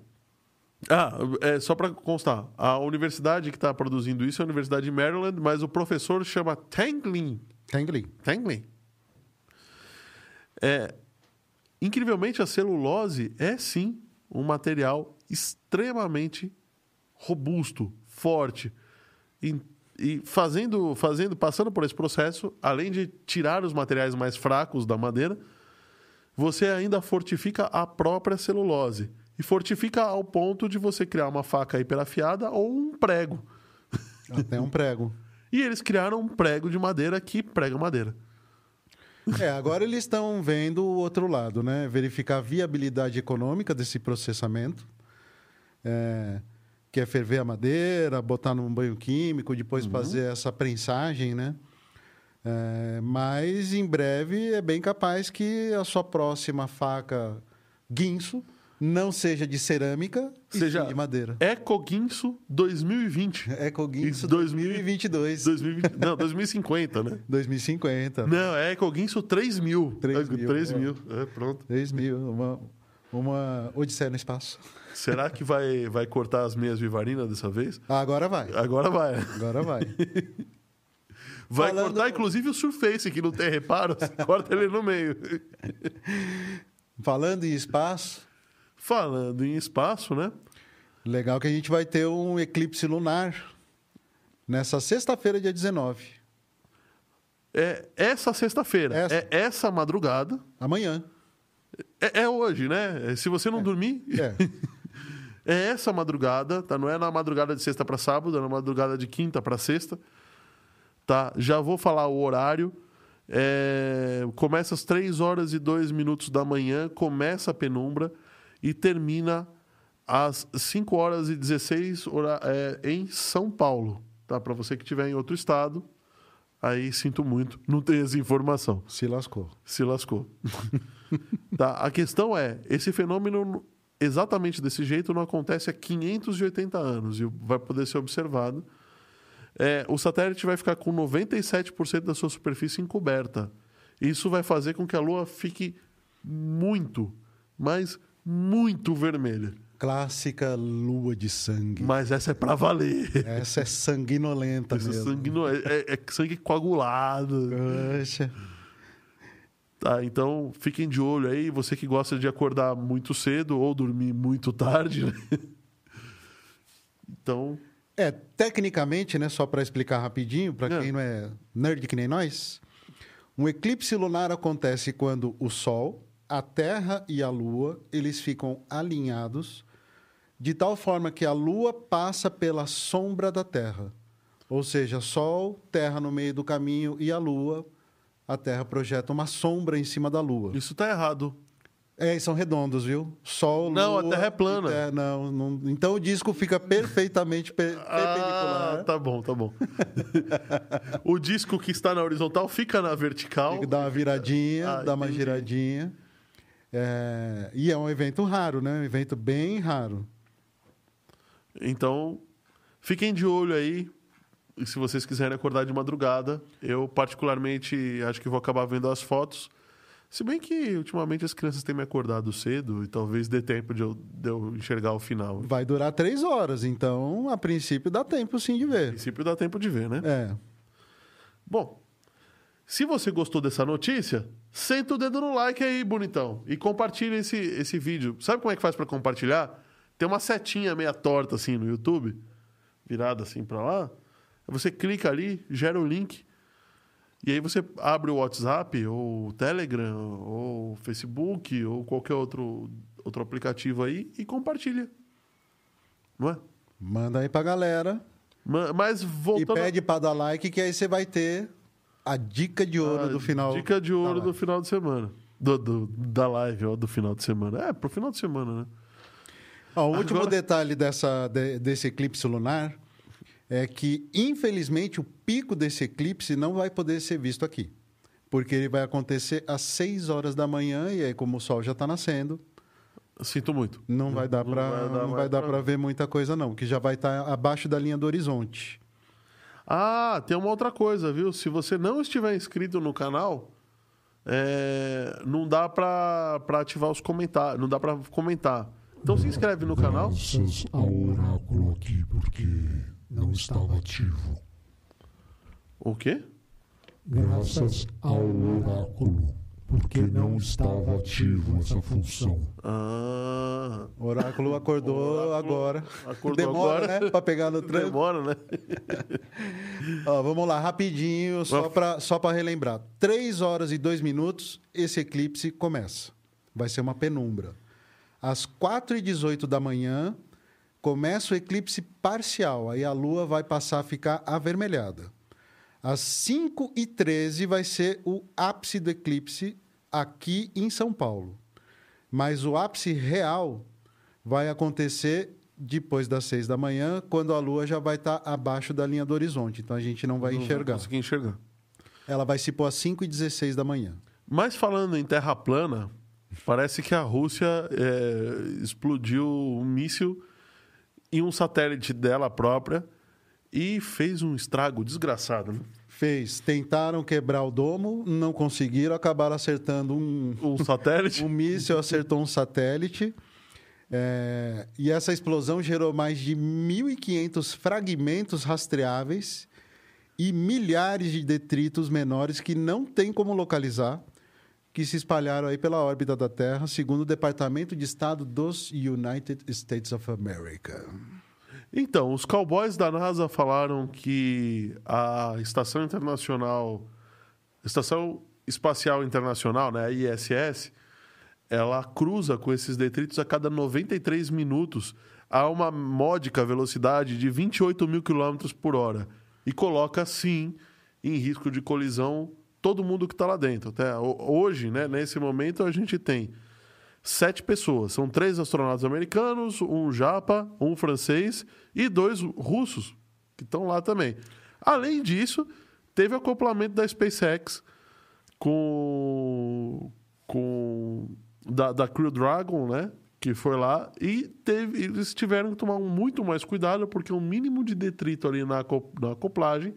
ah, é, só para constar, a universidade que está produzindo isso é a Universidade de Maryland, mas o professor chama Tanglin. Tanglin. Tanglin. É, incrivelmente, a celulose é sim um material extremamente robusto, forte. E, e fazendo, fazendo, passando por esse processo, além de tirar os materiais mais fracos da madeira, você ainda fortifica a própria celulose e fortifica ao ponto de você criar uma faca hiperafiada ou um prego. Até um prego. e eles criaram um prego de madeira que prega madeira. É, agora eles estão vendo o outro lado, né? Verificar a viabilidade econômica desse processamento. É, que é ferver a madeira, botar num banho químico, depois uhum. fazer essa prensagem, né? É, mas em breve é bem capaz que a sua próxima faca guinso não seja de cerâmica seja de madeira. Ecoguinso 2020. Ecoguinso 2022. 2020, não, 2050, né? 2050. Não, é Ecoguinso 3000. 3 mil. 3 mil, é, pronto. 3 mil, uma, uma odisseia no espaço. Será que vai, vai cortar as meias vivarinas dessa vez? Agora vai. Agora vai. Agora vai. Vai Falando... cortar, inclusive, o Surface, que não tem reparo, corta ele no meio. Falando em espaço, Falando em espaço, né? Legal que a gente vai ter um eclipse lunar Nessa sexta-feira, dia 19. É essa sexta-feira. Essa. É essa madrugada. Amanhã. É, é hoje, né? Se você não dormir. É. É essa madrugada, tá? Não é na madrugada de sexta para sábado, é na madrugada de quinta para sexta. Tá? Já vou falar o horário. É, Começa às 3 horas e 2 minutos da manhã, começa a penumbra e termina às 5 horas e 16 hora- é, em São Paulo. Tá? Para você que estiver em outro estado, aí sinto muito, não tem essa informação Se lascou. se lascou. tá? A questão é, esse fenômeno exatamente desse jeito não acontece há 580 anos e vai poder ser observado. É, o satélite vai ficar com 97% da sua superfície encoberta. Isso vai fazer com que a Lua fique muito, mas muito vermelha. Clássica lua de sangue. Mas essa é pra valer. Essa é sanguinolenta Esse mesmo. sangue não é, é- é sangue coagulado. Poxa. Tá, então fiquem de olho aí, você que gosta de acordar muito cedo ou dormir muito tarde, né? Então, É, tecnicamente, né, só para explicar rapidinho, para É. quem não é nerd que nem nós, um eclipse lunar acontece quando o Sol, a Terra e a Lua, eles ficam alinhados de tal forma que a Lua passa pela sombra da Terra. Ou seja, Sol, Terra no meio do caminho e a Lua, a Terra projeta uma sombra em cima da Lua. isso tá errado. É, são redondos, viu? Sol, Não, a Lua Terra é plana. Terra- não, não- então o disco fica perfeitamente per- perpendicular. Ah, tá bom, tá bom. o disco que está na horizontal fica na vertical. Dar uma viradinha, Ah, uma entendi. giradinha. É, E é um evento raro, né? Um evento bem raro. Então, fiquem de olho aí. E se vocês quiserem acordar de madrugada, eu particularmente acho que vou acabar vendo as fotos. Se bem que ultimamente as crianças têm me acordado cedo e talvez dê tempo de eu, de eu enxergar o final. Vai durar três horas, então, a princípio, dá tempo sim de A ver. princípio dá tempo de ver, né? É. Bom, se você gostou dessa notícia, senta o dedo no like aí, bonitão. E compartilha esse, esse vídeo. Sabe como é que faz para compartilhar? Tem uma setinha meia torta assim no YouTube, virada assim para lá. Você clica ali, gera o link. E aí você abre o WhatsApp, ou o Telegram, ou o Facebook, ou qualquer outro, outro aplicativo aí e compartilha. Não é? Manda aí pra galera. Ma- Mas E voltando... pede pra dar like, que aí você vai ter a dica de ouro Ah, do final. Dica de ouro do final de semana. Do, do- da live, ó, do final de semana. É, pro final de semana, né? Ó, o último Agora- detalhe dessa, de- desse eclipse lunar é que, infelizmente, o pico desse eclipse não vai poder ser visto aqui. Porque ele vai acontecer às 6 horas da manhã, e aí, como o sol já está nascendo, Sinto muito. não vai dar para ver muita coisa, não, que já vai estar abaixo da linha do horizonte. Ah, tem uma outra coisa, viu? Se você não estiver inscrito no canal, é, não dá pra, pra ativar os comentários, não dá pra comentar. Então se inscreve no canal. Graças ao oráculo aqui, porque não estava ativo. O quê? Graças ao oráculo, porque não estava ativo essa função. Ah, O oráculo acordou agora. acordou Demora, agora. né? Para pegar no tranco. demora, né? Ó, vamos lá, rapidinho, só para só pra relembrar. Três horas e dois minutos, esse eclipse começa. Vai ser uma penumbra. Às 4 e 18 da manhã, começa o eclipse parcial. Aí a Lua vai passar a ficar avermelhada. Às 5 e 13 vai ser o ápice do eclipse aqui em São Paulo. Mas o ápice real vai acontecer depois das 6 da manhã, quando a Lua já vai estar abaixo da linha do horizonte. Então a gente não vai Não enxergar. conseguir enxergar. Ela vai se pôr às 5 e 16 da manhã. Mas falando em terra plana, parece que a Rússia é, explodiu um míssil em um satélite dela própria e fez um estrago desgraçado. Né? Fez. Tentaram quebrar o domo, não conseguiram, acabaram acertando um, Um satélite. um míssil, acertou um satélite. É, e essa explosão gerou mais de 1.500 fragmentos rastreáveis e milhares de detritos menores que não tem como localizar, que se espalharam aí pela órbita da Terra, segundo o Departamento de Estado dos United States of America. Então, os cowboys da NASA falaram que a Estação Internacional, Estação Espacial Internacional, né, a ISS, ela cruza com esses detritos a cada 93 minutos a uma módica velocidade de 28 mil quilômetros por hora e coloca, sim, em risco de colisão todo mundo que está lá dentro. Até hoje, né, nesse momento, a gente tem sete pessoas. São três astronautas americanos, um japa, um francês e dois russos que estão lá também. Além disso, teve acoplamento da SpaceX com, com da, da Crew Dragon, né? Que foi lá e teve, eles tiveram que tomar muito mais cuidado porque o mínimo de detrito ali na, na acoplagem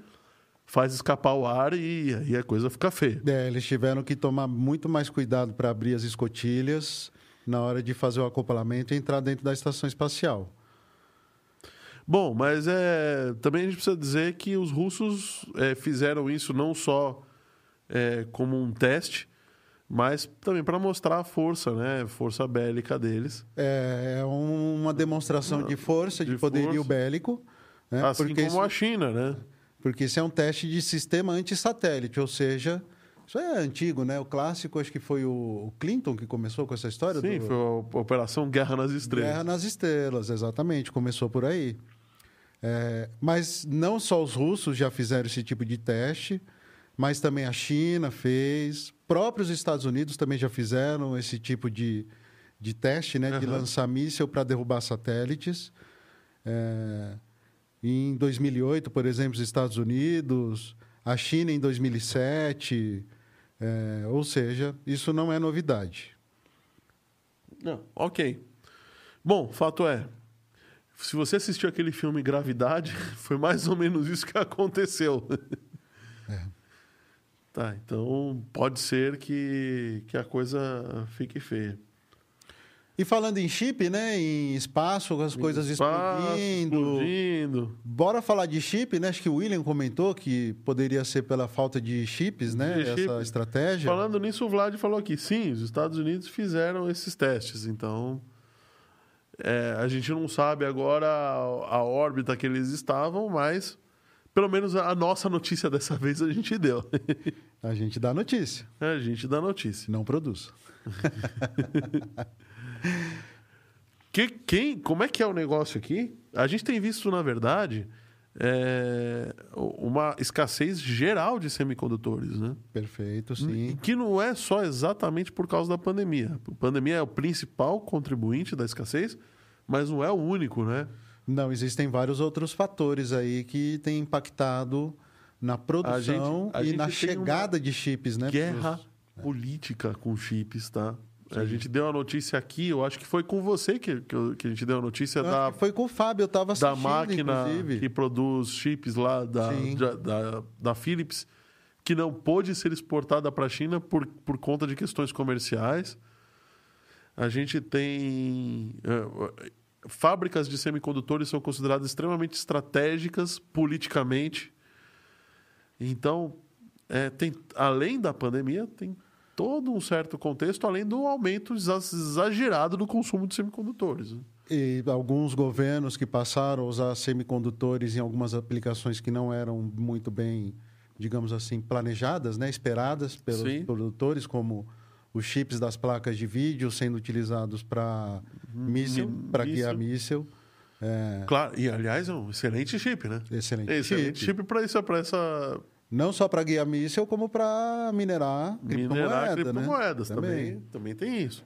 faz escapar o ar e aí a coisa fica feia. É, eles tiveram que tomar muito mais cuidado para abrir as escotilhas na hora de fazer o acoplamento e entrar dentro da estação espacial. Bom, mas é, também a gente precisa dizer que os russos é, fizeram isso não só é, como um teste, mas também para mostrar a força, né? Força bélica deles. É, é uma demonstração de força, de, de poderio força. bélico. Né? Assim Porque como isso, a China, né? Porque isso é um teste de sistema antissatélite, ou seja, isso é antigo, né? O clássico, acho que foi o Clinton que começou com essa história. Sim, do... foi a Operação Guerra nas Estrelas. Guerra nas Estrelas, exatamente. Começou por aí. É, mas não só os russos já fizeram esse tipo de teste, mas também a China fez, próprios Estados Unidos também já fizeram esse tipo de, de teste, né, uhum. de lançar míssil para derrubar satélites. É, em 2008, por exemplo, os Estados Unidos, a China em 2007, é, ou seja, isso não é novidade. Não, ok. Bom, fato é, se você assistiu aquele filme Gravidade, foi mais ou menos isso que aconteceu. É. Tá, então pode ser que, que a coisa fique feia. E falando em chip, né? Em espaço, as coisas espaço, explodindo. explodindo. Bora falar de chip, né? Acho que o William comentou que poderia ser pela falta de chips, né? De Essa chip. estratégia. Falando nisso, o Vlad falou que sim, os Estados Unidos fizeram esses testes. Então, é, a gente não sabe agora a, a órbita que eles estavam, mas pelo menos a nossa notícia dessa vez a gente deu. A gente dá notícia. A gente dá notícia. Não produz. que, quem, como é que é o negócio aqui? A gente tem visto, na verdade, é, uma escassez geral de semicondutores, né? Perfeito, sim. Que não é só exatamente por causa da pandemia. A pandemia é o principal contribuinte da escassez, mas não é o único, né? Não, existem vários outros fatores aí que têm impactado na produção a gente, a e na chegada de chips, né? Guerra política com chips, tá? A gente deu a notícia aqui, eu acho que foi com você que, que, que a gente deu a notícia da. Foi com o Fábio, eu estava assistindo. Da máquina inclusive. que produz chips lá da, da, da, da Philips, que não pôde ser exportada para a China por, por conta de questões comerciais. A gente tem. Uh, fábricas de semicondutores são consideradas extremamente estratégicas politicamente. Então, é, tem, além da pandemia, tem todo um certo contexto, além do aumento exagerado do consumo de semicondutores. Né? E alguns governos que passaram a usar semicondutores em algumas aplicações que não eram muito bem, digamos assim, planejadas, né? esperadas pelos Sim. produtores, como os chips das placas de vídeo sendo utilizados para míssil, para guiar míssil. É... Claro, e aliás é um excelente chip, né? Excelente, excelente chip. chip para essa. Não só para guiar míssil, como para minerar Minerar criptomoedas né? também. também. Também tem isso.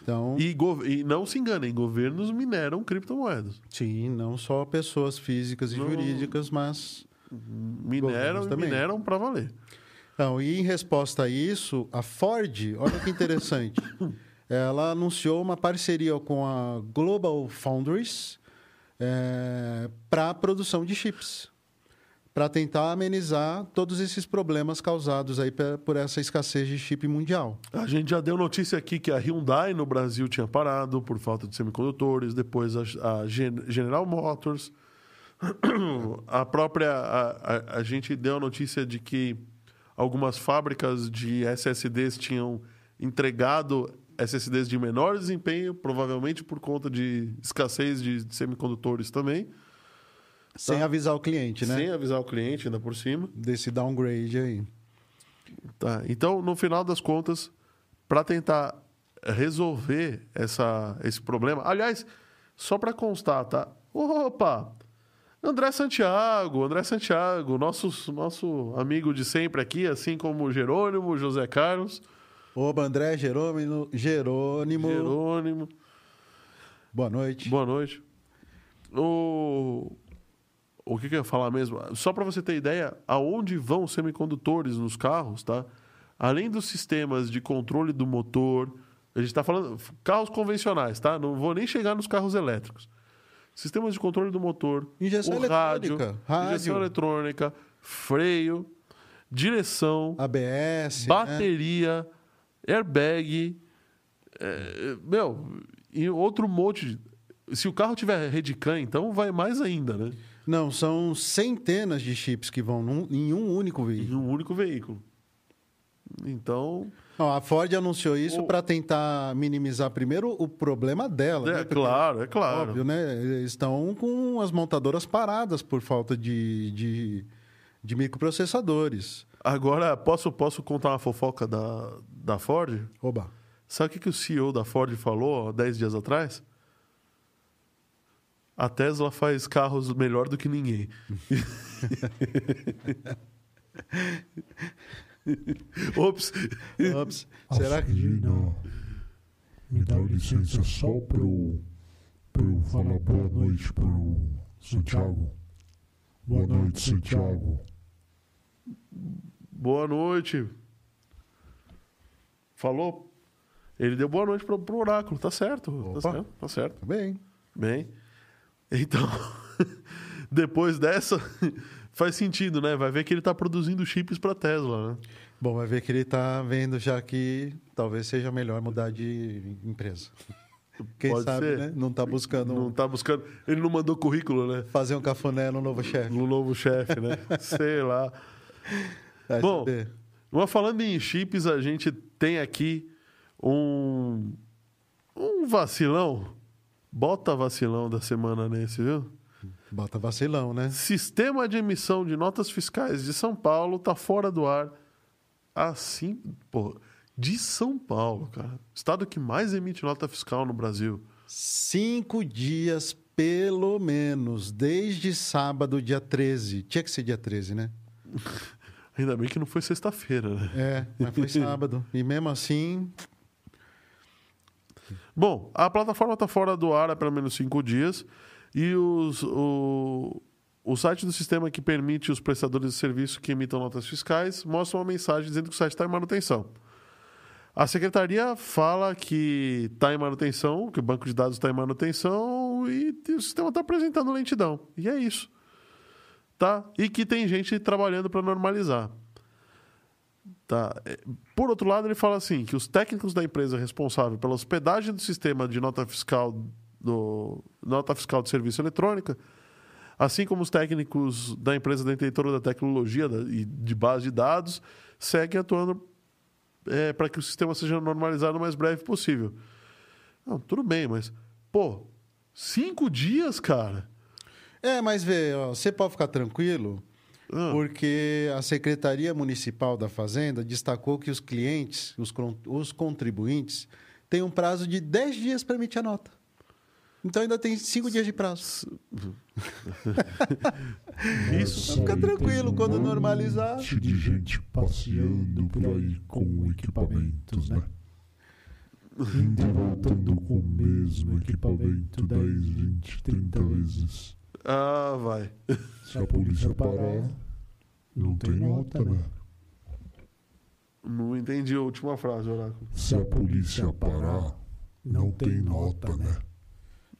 Então, e, e não se enganem, governos mineram criptomoedas. Sim, não só pessoas físicas e não... jurídicas, mas. Mineram mineram para valer. Então, e em resposta a isso, a Ford, olha que interessante, ela anunciou uma parceria com a Global Foundries é, para a produção de chips, para tentar amenizar todos esses problemas causados aí por essa escassez de chip mundial. A gente já deu notícia aqui que a Hyundai no Brasil tinha parado por falta de semicondutores, depois a, General Motors, a própria a, a, a gente deu a notícia de que algumas fábricas de SSDs tinham entregado SSDs de menor desempenho, provavelmente por conta de escassez de semicondutores também. Sem avisar o cliente, né? sem avisar o cliente ainda por cima. Desse downgrade aí. Tá. Então, no final das contas, para tentar resolver essa, esse problema. Aliás, só para constar, tá? Opa! André Santiago, André Santiago, nosso, nosso amigo de sempre aqui, assim como o Jerônimo, José Carlos, Oba, André, Jerônimo, Jerônimo. Jerônimo. Boa noite. Boa noite. O, o que, que eu ia falar mesmo? Só para você ter ideia, aonde vão os semicondutores nos carros, tá? Além dos sistemas de controle do motor, a gente está falando carros convencionais, tá? Não vou nem chegar nos carros elétricos. Sistemas de controle do motor, Injeção o rádio, eletrônica, rádio. injeção eletrônica, freio, direção, ABS. né? bateria, airbag, é, meu, e outro monte. de- Se o carro tiver Redcam, então vai mais ainda, né? Não, são centenas de chips que vão num- em um único Em veículo. um único veículo. Então, Não, a Ford anunciou isso O- para tentar minimizar primeiro o problema dela. é né? Porque, claro, é claro. Óbvio, né? Eles estão com as montadoras paradas por falta de, de, de microprocessadores. Agora, posso, posso contar uma fofoca da, da Ford? Oba. Sabe o que, que o CEO da Ford falou há 10 dias atrás? A Tesla faz carros melhor do que ninguém. Ops. Ops. Será que. Serena, me dá licença só para eu, pra eu falar boa noite pro Santiago. Boa noite, Santiago. Boa noite. Falou? Ele deu boa noite pro, pro oráculo. Tá certo. Tá certo. Tá certo. Tá bem. Bem. Então, depois dessa, faz sentido, né? Vai ver que ele tá produzindo chips para Tesla, né? Bom, vai ver que ele está vendo já que talvez seja melhor mudar de empresa. Quem Pode sabe, ser. né? Não está buscando Não tá buscando. Ele não mandou currículo, né? fazer um cafuné no novo chefe. No novo chefe, né? Sei lá. Vai Bom, saber. Mas falando em chips, a gente tem aqui um. Um vacilão. Bota vacilão da semana nesse, viu? Bota vacilão, né? Sistema de emissão de notas fiscais de São Paulo tá fora do ar. Assim, pô, de São Paulo, cara. Estado que mais emite nota fiscal no Brasil. Cinco dias, pelo menos, desde sábado, dia 13. Tinha que ser dia 13, né? Ainda bem que não foi sexta-feira, né? É, mas foi sábado. E mesmo assim, Bom, a plataforma está fora do ar há pelo menos cinco dias e os, o, o site do sistema que permite os prestadores de serviço que emitam notas fiscais mostra uma mensagem dizendo que o site está em manutenção. A secretaria fala que está em manutenção, que o banco de dados está em manutenção e o sistema está apresentando lentidão. E é isso. Tá? E que tem gente trabalhando para normalizar. Tá. É, Por outro lado, ele fala assim que os técnicos da empresa responsável pela hospedagem do sistema de nota fiscal do nota fiscal de serviço eletrônica, assim como os técnicos da empresa detentora da tecnologia e de base de dados, seguem atuando é, para que o sistema seja normalizado o mais breve possível. Não, tudo bem, mas pô, cinco dias, cara. É, mas vê, ó, você pode ficar tranquilo, Ah, porque a Secretaria Municipal da Fazenda destacou que os clientes, os, os contribuintes, têm um prazo de 10 dias para emitir a nota. Então ainda tem 5 dias de prazo. Isso. Fica tranquilo, quando normalizar. monte de gente passeando por aí com equipamentos, né? Indo e voltando com o mesmo equipamento 10, 20, 30 vezes. Ah, vai. Se a polícia parar, não tem nota, né? Não entendi a última frase, Oráculo. Se a polícia parar, não tem nota, né?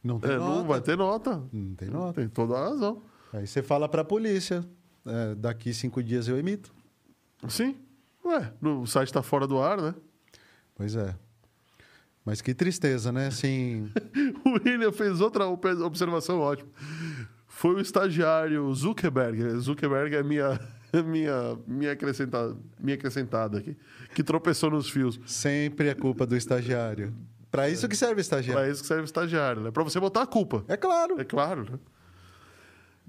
Não tem É, nota. não vai ter nota. Não tem nota. Tem toda a razão. Aí você fala para a polícia, é, daqui cinco dias eu emito. Sim. Ué, no- o site está fora do ar, né? Pois é. Mas que tristeza, né? Assim, O William fez outra observação ótima. Foi o estagiário Zuckerberg. Zuckerberg é minha, minha, minha, acrescentada, minha acrescentada aqui. Que tropeçou nos fios. sempre é culpa do estagiário. Para isso que serve o estagiário. Para isso que serve o estagiário, né? Para você botar a culpa. É claro. É claro, né?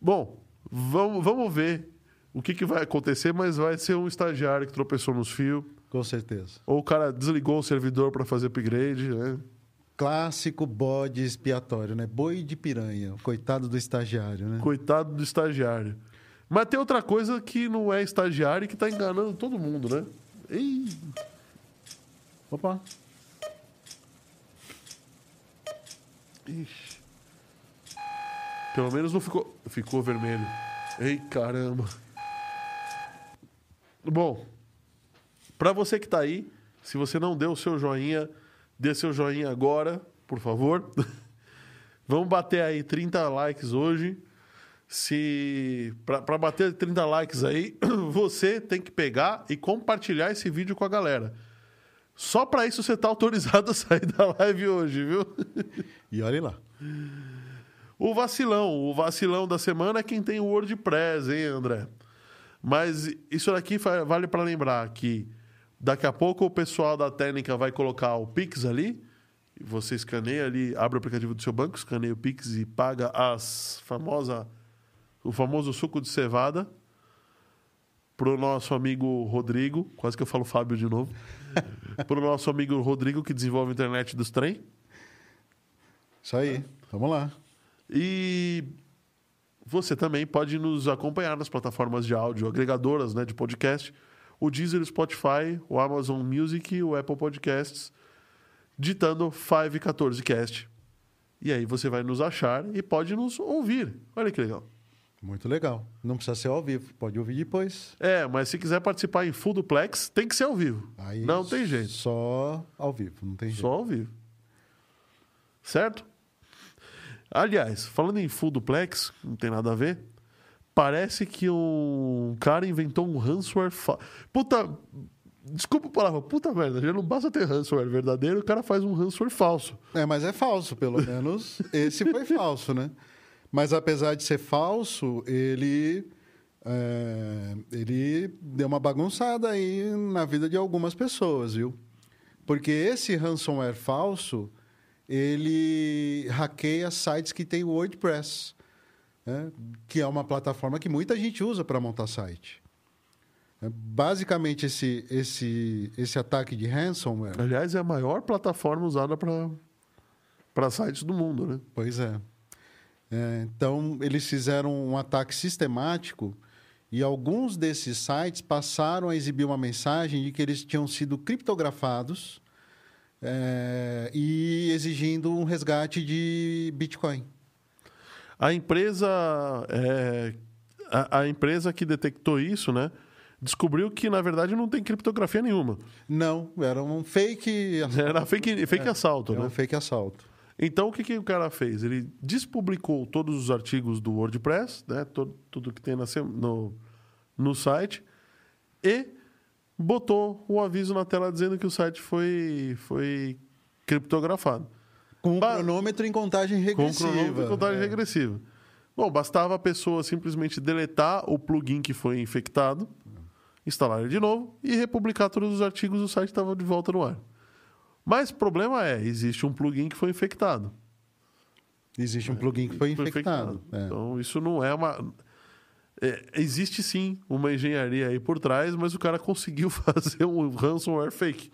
Bom, vamos, vamos ver o que, que vai acontecer, mas vai ser um estagiário que tropeçou nos fios, Com certeza. ou o cara desligou o servidor para fazer upgrade, né? Clássico bode expiatório, né? Boi de piranha. Coitado do estagiário, né? Coitado do estagiário. Mas tem outra coisa que não é estagiário e que tá enganando todo mundo, né? Ih, Opa. ixi. Pelo menos não ficou. Ficou vermelho. Ei, caramba. Bom, pra você que tá aí, se você não deu o seu joinha, dê seu joinha agora, por favor. Vamos bater aí 30 likes hoje. Se para bater 30 likes aí, você tem que pegar e compartilhar esse vídeo com a galera. Só pra isso você tá autorizado a sair da live hoje, viu? E olhe lá. O vacilão, o vacilão da semana é quem tem o WordPress, hein, André? Mas isso daqui vale para lembrar que daqui a pouco o pessoal da técnica vai colocar o Pix ali. Você escaneia ali, abre o aplicativo do seu banco, escaneia o Pix e paga as famosa, o famoso suco de cevada pro nosso amigo Rodrigo, quase que eu falo Fábio de novo. pro nosso amigo Rodrigo que desenvolve a internet dos trem. Isso aí. Vamos lá. E você também pode nos acompanhar nas plataformas de áudio agregadoras né, de podcast, o Deezer, o Spotify, o Amazon Music o Apple Podcasts, ditando 514cast. E aí você vai nos achar e pode nos ouvir. Olha que legal. Muito legal. Não precisa ser ao vivo. Pode ouvir depois. É, mas se quiser participar em full duplex, tem que ser ao vivo. Aí Não tem jeito. Só ao vivo. Não tem jeito. Só ao vivo. Certo? Aliás, falando em full duplex, não tem nada a ver. Parece que um cara inventou um ransomware. Fa... Puta. Desculpa a palavra, puta merda. Já não basta ter ransomware verdadeiro, o cara faz um ransomware falso. É, mas é falso, pelo menos. Esse foi falso, né? Mas apesar de ser falso, ele, é, ele deu uma bagunçada aí na vida de algumas pessoas, viu? Porque esse ransomware falso, ele hackeia sites que tem o WordPress, né? que é uma plataforma que muita gente usa para montar site. É, Basicamente, esse, esse, esse ataque de ransomware Aliás, é a maior plataforma usada para sites do mundo, né? Pois é. É, Então, eles fizeram um ataque sistemático e alguns desses sites passaram a exibir uma mensagem de que eles tinham sido criptografados é, e exigindo um resgate de Bitcoin. A empresa, é, a, a empresa que detectou isso, né, descobriu que na verdade não tem criptografia nenhuma. Não, era um fake, Era fake, fake assalto, era né? um fake assalto. Então o que, que o cara fez? Ele despublicou todos os artigos do WordPress, né, to- tudo que tem na no, no site e botou o aviso na tela dizendo que o site foi foi criptografado. Com um Ba- cronômetro em contagem Com regressiva. cronômetro e contagem É. regressiva. Bom, bastava a pessoa simplesmente deletar o plugin que foi infectado, instalar ele de novo e republicar todos os artigos, o site estava de volta no ar. Mas o problema é, existe um plugin que foi infectado. Existe um plugin que foi Foi infectado. É. Então, isso não é uma... é, existe sim uma engenharia aí por trás, mas o cara conseguiu fazer um ransomware fake.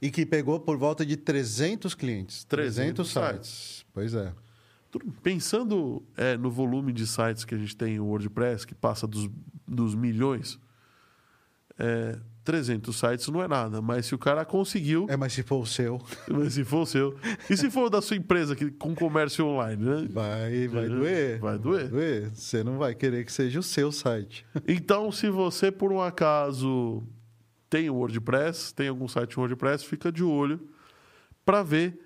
E que pegou por volta de 300 clientes. 300 sites. Pois é. Pensando é, no volume de sites que a gente tem em WordPress, que passa dos, dos milhões, é, 300 sites não é nada. Mas se o cara conseguiu, É, mas se for o seu, mas se for o seu, e se for da sua empresa que, com comércio online, né? vai, vai Uhum. doer. Vai doer. Você não vai querer que seja o seu site. Então, se você por um acaso tem o WordPress, tem algum site WordPress, fica de olho para ver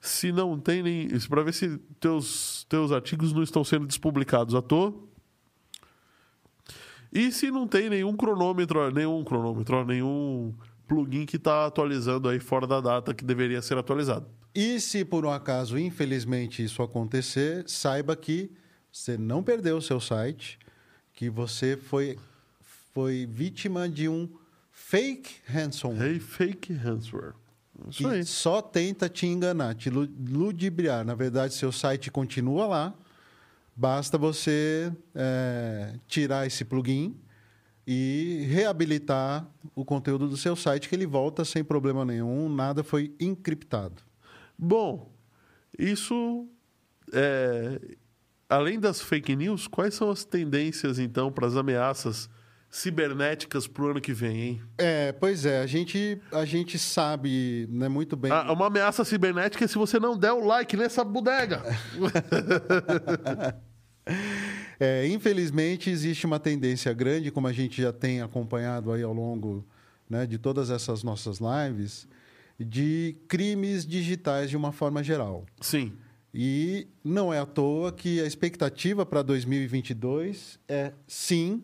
se não tem nem, para ver se teus teus artigos não estão sendo despublicados à toa. E se não tem nenhum cronômetro, nenhum cronômetro, nenhum plugin que está atualizando aí fora da data que deveria ser atualizado. E se por um acaso, infelizmente, isso acontecer, saiba que você não perdeu o seu site, que você foi, foi vítima de um fake ransomware. Hey, fake ransomware. Isso que aí. só tenta te enganar, te lu- ludibriar. Na verdade, seu site continua lá, Basta você é, tirar esse plugin e reabilitar o conteúdo do seu site, que ele volta sem problema nenhum, nada foi encriptado. Bom, isso é, além das fake news, quais são as tendências então para as ameaças cibernéticas para o ano que vem, hein? É, pois é, a gente, a gente sabe né, muito bem. Ah, uma ameaça cibernética é se você não der o like nessa bodega. É, infelizmente, existe uma tendência grande, como a gente já tem acompanhado aí ao longo né, de todas essas nossas lives, de crimes digitais de uma forma geral. Sim. E não é à toa que a expectativa para 2022 é sim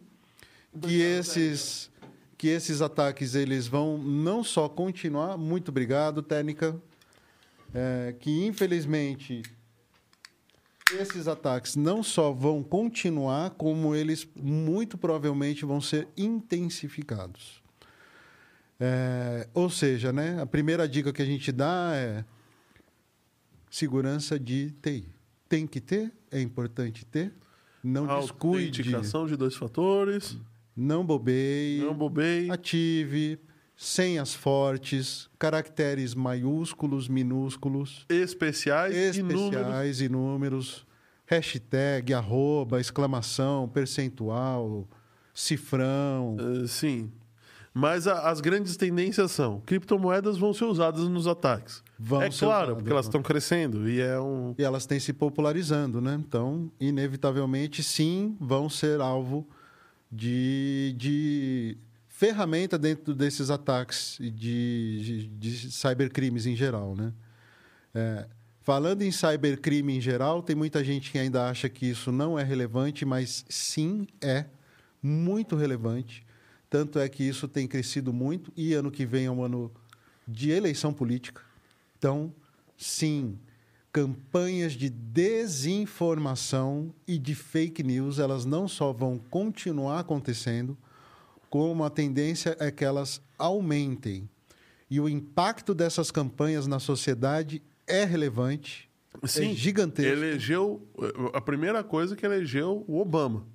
que esses que esses ataques eles vão não só continuar. Muito obrigado, técnica. É, que infelizmente esses ataques não só vão continuar, como eles muito provavelmente vão ser intensificados. É, ou seja, né, a primeira dica que a gente dá é segurança de TI. Tem que ter, é importante ter. Não descuide. Autenticação de dois fatores. Não bobeie. Não bobeie. Ative. Senhas fortes, caracteres maiúsculos, minúsculos. Especiais, e números. especiais e números. Hashtag, arroba, exclamação, percentual, cifrão. Uh, sim. Mas a- as grandes tendências são: criptomoedas vão ser usadas nos ataques. Vão é claro, usadas, porque elas estão crescendo e é um. E elas têm se popularizando, né? Então, inevitavelmente, sim, vão ser alvo de, de ferramenta dentro desses ataques de, de, de cybercrimes em geral, né? É, falando em cybercrime em geral, tem muita gente que ainda acha que isso não é relevante, mas sim é muito relevante. Tanto é que isso tem crescido muito e ano que vem é um ano de eleição política. Então, sim, campanhas de desinformação e de fake news, elas não só vão continuar acontecendo, como a tendência é que elas aumentem. E o impacto dessas campanhas na sociedade é relevante, Sim, é gigantesco. Elegeu. A primeira coisa que elegeu o Obama.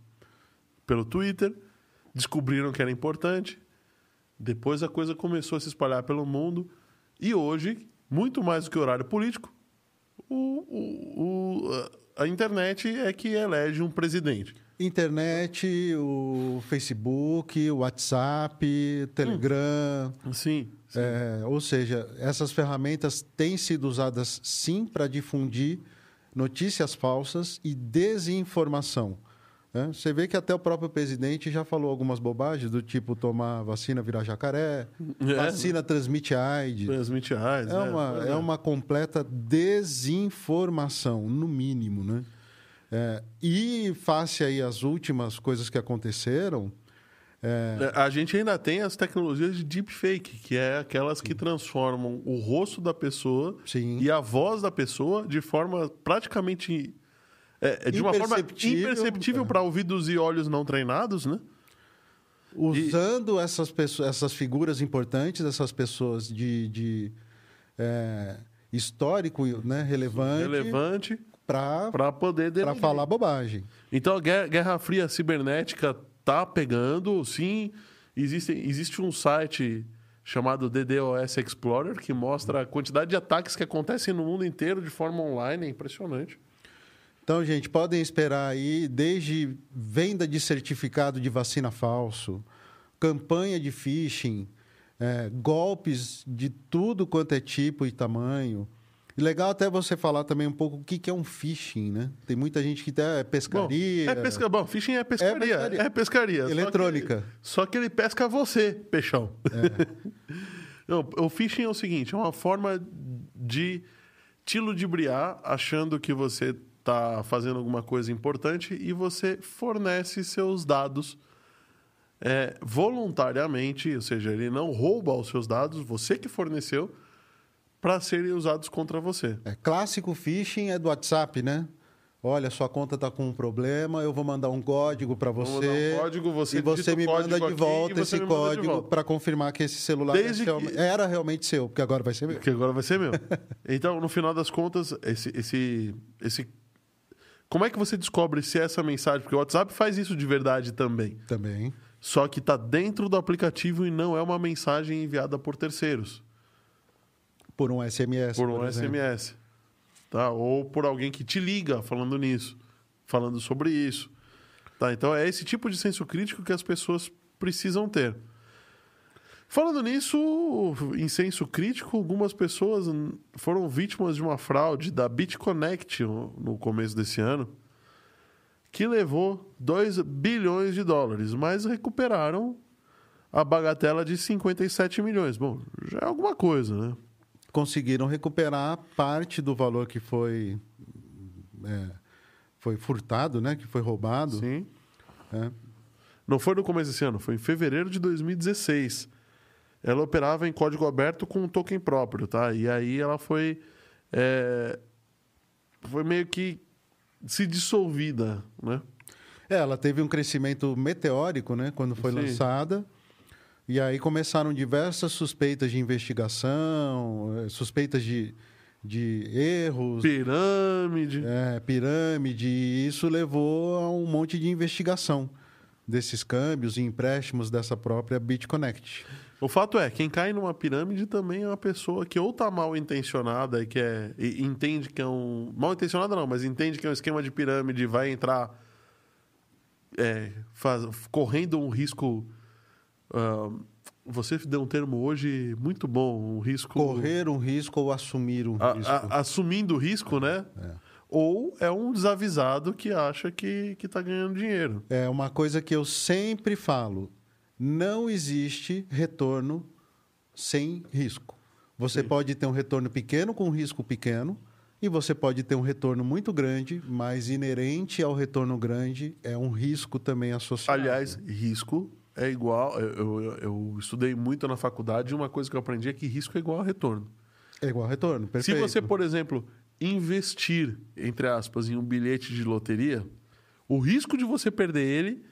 Pelo Twitter. Descobriram que era importante. Depois a coisa começou a se espalhar pelo mundo. E hoje, muito mais do que horário político, o, o- o- a- internet é que elege um presidente. Internet, o Facebook, o WhatsApp, Telegram. Sim. sim. É, ou seja, essas ferramentas têm sido usadas sim para difundir notícias falsas e desinformação. Né? Você vê que até o próprio presidente já falou algumas bobagens, do tipo tomar vacina virar jacaré, É. vacina transmite AIDS. Transmite raios. É uma, é uma completa desinformação, no mínimo, né? É, e face aí às últimas coisas que aconteceram, é, A gente ainda tem as tecnologias de deepfake, que é aquelas que transformam o rosto da pessoa Sim. e a voz da pessoa de forma praticamente. É, é de uma forma Imperceptível, para ouvidos e olhos não treinados, né? usando essas pessoas, essas figuras importantes, essas pessoas de, de, é, histórico, né, relevante, Relevante para poder para falar bobagem. Então a guerra, Guerra Fria cibernética tá pegando, sim. Existe, existe um site chamado DDoS Explorer que mostra a quantidade de ataques que acontecem no mundo inteiro de forma online, é impressionante. Então, gente, podem esperar aí desde venda de certificado de vacina falso, campanha de phishing, é, golpes de tudo quanto é tipo e tamanho. E legal até você falar também um pouco o que, que é um phishing, né? Tem muita gente que até é pescaria. Bom, é pesca... Bom, phishing é pescaria. pescaria. É pescaria. Só que Eletrônica. ele- Só que, ele pesca você, peixão. Não, o phishing é o seguinte, é uma forma de te ludibriar achando que você está fazendo alguma coisa importante e você fornece seus dados é, voluntariamente, ou seja, ele não rouba os seus dados, você que forneceu, para serem usados contra você. É, clássico phishing é do WhatsApp, né? Olha, sua conta está com um problema, eu vou mandar um código para Vou você. mandar um código, você e você me manda de volta esse código para confirmar que esse celular Desde é que- era realmente seu, porque agora vai ser meu. Que agora vai ser meu. então, no final das contas, esse, esse, esse Como é que você descobre se essa mensagem. Porque o WhatsApp faz isso de verdade também. Também. Só que está dentro do aplicativo e não é uma mensagem enviada por terceiros. Por um SMS. por um exemplo. SMS. Tá? Ou por alguém que te liga falando nisso, falando sobre isso. Tá? Então é esse tipo de senso crítico que as pessoas precisam ter. Falando nisso, em senso crítico, algumas pessoas foram vítimas de uma fraude da BitConnect no no começo desse ano, que levou 2 bilhões de dólares, mas recuperaram a bagatela de 57 milhões. Bom, já é alguma coisa, né? Conseguiram recuperar parte do valor que foi, é, foi furtado, né? Que foi roubado. Sim. É. Não foi no começo desse ano, foi em fevereiro de 2016. Ela operava em código aberto com um token próprio, tá? E aí ela foi. é, foi meio que se dissolvida, né? É, ela teve um crescimento meteórico, né? Quando foi Sim. lançada. E aí começaram diversas suspeitas de investigação, eh, suspeitas de, de erros, Pirâmide. é, pirâmide. E isso levou a um monte de investigação desses câmbios e empréstimos dessa própria BitConnect. O fato é, quem cai numa pirâmide também é uma pessoa que ou tá mal intencionada e que é, e entende que é um. Mal intencionada não, mas entende que é um esquema de pirâmide e vai entrar é, faz- correndo um risco. ah, você deu um termo hoje muito bom, um risco. Correr um risco ou assumir um a- risco. a- assumindo o risco, né? Ou é um desavisado que acha que, que tá ganhando dinheiro. É uma coisa que eu sempre falo: não existe retorno sem risco. Você pode ter um retorno pequeno com um risco pequeno, e você pode ter um retorno muito grande, mas inerente ao retorno grande é um risco também associado. Aliás, risco é igual. Eu, eu- eu estudei muito na faculdade e uma coisa que eu aprendi é que risco é igual a retorno. é igual retorno. Se Perfeito. você, por exemplo, investir, entre aspas, em um bilhete de loteria, o risco de você perder ele,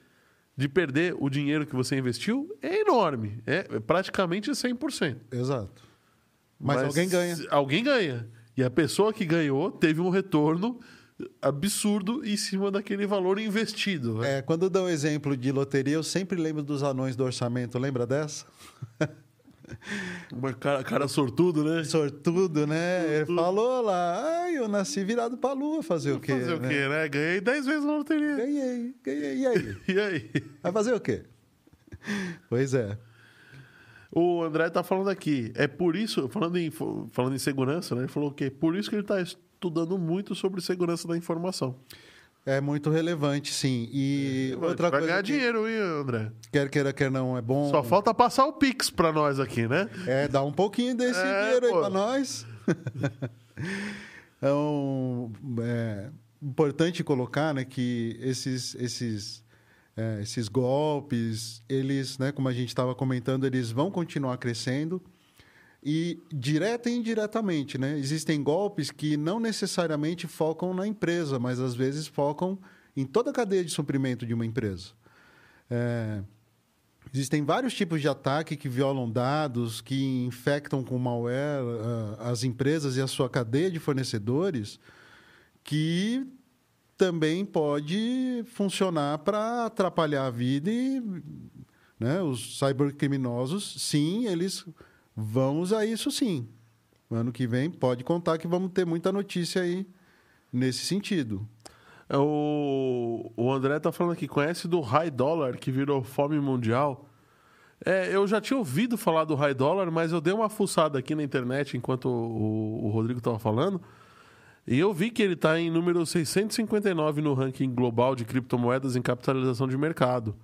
de perder o dinheiro que você investiu, é enorme. É praticamente 100%. Exato. Mas, alguém ganha. Alguém ganha. E a pessoa que ganhou teve um retorno absurdo em cima daquele valor investido. né? É, quando dou exemplo de loteria, eu sempre lembro dos anões do orçamento. Lembra dessa? Uma cara, cara sortudo, né? Sortudo, né? Ele falou lá, ai, eu nasci virado pra lua, fazer o quê? Fazer o né? quê, né? Ganhei 10 vezes na loteria. Ganhei, ganhei. E aí? E aí? Vai fazer o quê? Pois é. O André tá falando aqui. É por isso, falando em, falando em segurança, né? Ele falou que é por isso que ele tá estudando muito sobre segurança da informação. É muito relevante, sim. E outra Vai coisa ganhar que, dinheiro, hein, André? quer queira, quer não, é bom. Só falta passar o Pix pra nós aqui, né? É, dá um pouquinho desse É, dinheiro aí pô. pra nós. então, é importante colocar né, que esses, esses, é, esses golpes, eles, né, como a gente estava comentando, eles vão continuar crescendo. E direta e indiretamente, né? Existem golpes que não necessariamente focam na empresa, mas às vezes focam em toda a cadeia de suprimento de uma empresa. É, Existem vários tipos de ataque que violam dados, que infectam com malware ah, as empresas e a sua cadeia de fornecedores, que também pode funcionar para atrapalhar a vida e né, os cybercriminosos, sim, eles vão usar isso sim. Ano que vem pode contar que vamos ter muita notícia aí nesse sentido. É, O, o André tá falando aqui, conhece do high dollar que virou fome mundial? É, eu já tinha ouvido falar do high dollar, mas eu dei uma fuçada aqui na internet enquanto o, o Rodrigo tava falando. E eu vi que ele está em número 659 no ranking global de criptomoedas em capitalização de mercado.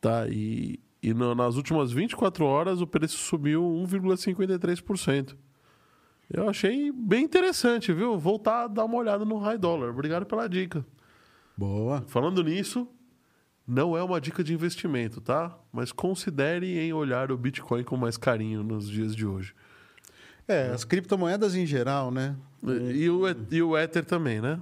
Tá, e, e no- nas últimas 24 horas o preço subiu 1,53%. Eu achei bem interessante, viu? Voltar a dar uma olhada no high dollar. Obrigado pela dica. Boa. Falando nisso, não é uma dica de investimento, tá? Mas considere em olhar o Bitcoin com mais carinho nos dias de hoje. É, as criptomoedas em geral, né? E o, e o Ether também, né?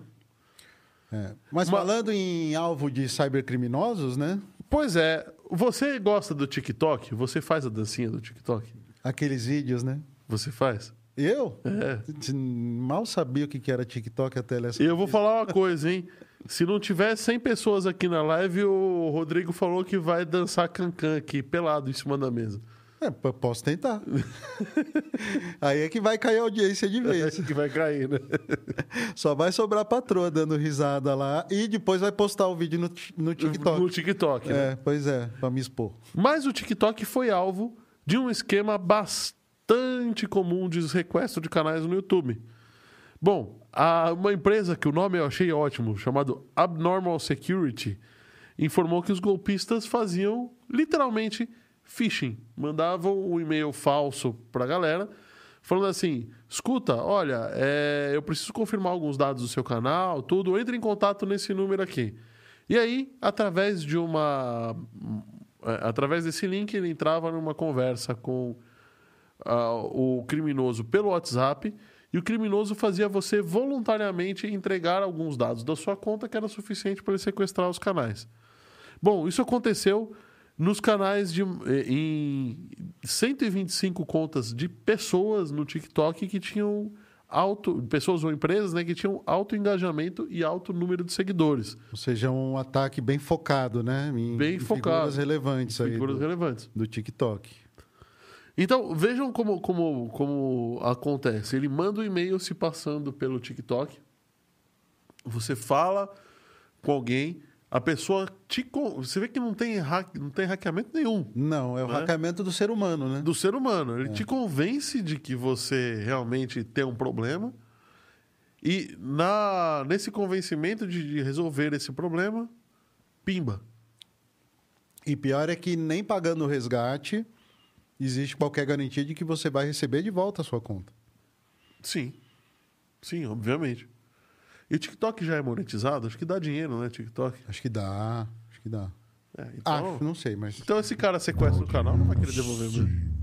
É. Mas Uma- falando em alvo de cybercriminosos, né? Pois é, você gosta do TikTok? Você faz a dancinha do TikTok? Aqueles vídeos, né? Você faz? Eu? É. Mal sabia o que era TikTok até essa. E eu vou falar uma coisa, hein? Se não tiver 100 pessoas aqui na live, o Rodrigo falou que vai dançar cancan aqui, pelado em cima da mesa. É, posso tentar. Aí é que vai cair a audiência de vez. que vai cair, né? Só vai sobrar a patroa dando risada lá e depois vai postar o vídeo no, no TikTok. No TikTok, né? É, pois é, pra me expor. Mas o TikTok foi alvo de um esquema bastante comum de sequestro de canais no YouTube. Bom, a- uma empresa que o nome eu achei ótimo, chamado Abnormal Security, informou que os golpistas faziam literalmente phishing. Mandavam um e-mail falso para a galera, falando assim: escuta, olha, é, eu preciso confirmar alguns dados do seu canal, tudo, entre em contato nesse número aqui. E aí, através de uma. é, Através desse link, ele entrava numa conversa com ah, o criminoso pelo WhatsApp e o criminoso fazia você voluntariamente entregar alguns dados da sua conta que era suficiente para ele sequestrar os canais. Bom, isso aconteceu nos canais de eh, em 125 contas de pessoas no TikTok que tinham alto pessoas ou empresas, né, que tinham alto engajamento e alto número de seguidores, Ou seja, um ataque bem focado, né? Em, Bem em focado. Figuras relevantes aí figuras do, relevantes. do TikTok. Então, vejam como, como, como acontece. Ele manda um e-mail se passando pelo TikTok. Você fala com alguém, a pessoa te. Você vê que não tem, hack, não tem hackeamento nenhum Não, é o Né? hackeamento do ser humano, né? do ser humano. Ele te convence de que você realmente tem um problema. E na, nesse convencimento de, de resolver esse problema, pimba. E pior é que nem pagando o resgate existe qualquer garantia de que você vai receber de volta a sua conta. Sim. Sim, obviamente. E o TikTok já é monetizado? Acho que dá dinheiro, né, TikTok? Acho que dá, acho que dá. É, então, Acho, não sei, mas então esse cara sequestra o canal, não vai querer devolver mesmo. Sim.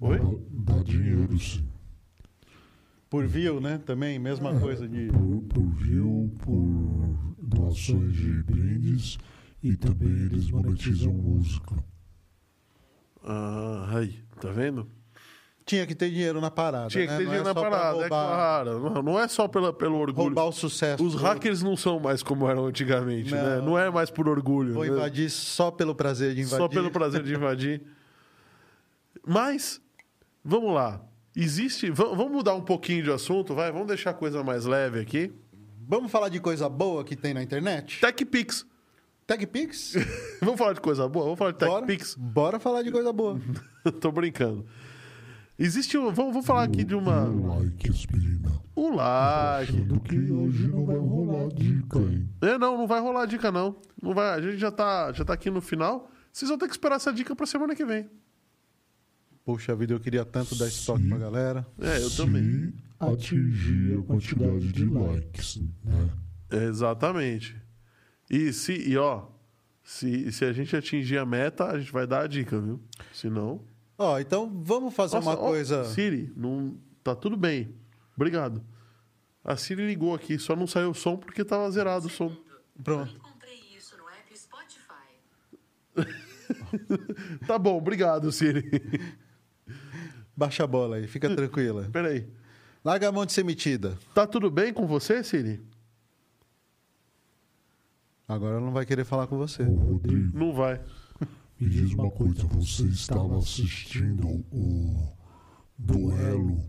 Oi? Dá, dá dinheiro, sim. por view, né? Também mesma coisa de Por, por view, por doações de brindes e também eles monetizam música. Ah, aí, tá vendo? Tinha que ter dinheiro na parada, Tinha que né? ter Não dinheiro é na parada, é claro. Não, não é só pela, pelo orgulho. roubar o sucesso. Os do- hackers não são mais como eram antigamente, Não. né? Não é mais por orgulho. Vou né? invadir só pelo prazer de invadir. Só pelo prazer de invadir. Mas, vamos lá. Existe. va- Vamos mudar um pouquinho de assunto, vai? Vamos deixar a coisa mais leve aqui. Vamos falar de coisa boa que tem na internet? TechPix. TechPix? Vamos falar de coisa boa? Vamos falar de Bora, TechPix? bora falar de coisa boa. Tô brincando. Existe um. Vamos, vamos falar aqui de uma. Um like, aspirina. Um like. Achando que hoje não vai rolar dica, hein? É, não, não vai rolar dica, não. Não vai. A gente já tá, já tá aqui no final. Vocês vão ter que esperar essa dica pra semana que vem. Puxa vida, eu queria tanto dar esse toque pra galera. É, eu Se também. atingir a quantidade de likes, né? Exatamente. E se, e ó, se, se a gente atingir a meta, a gente vai dar a dica, viu? Se não. Ó, então vamos fazer Nossa, uma ó, coisa. Siri, não, tá tudo bem. Obrigado. A Siri ligou aqui, só não saiu o som porque tava zerado o som. Pronto. Eu encontrei isso no app Spotify. Tá bom, obrigado, Siri. Baixa a bola aí, fica tranquila. Peraí. Larga a mão de ser metida. Tá tudo bem com você, Siri? Agora ela não vai querer falar com você. Não vai. Me diz uma coisa. Você estava assistindo o duelo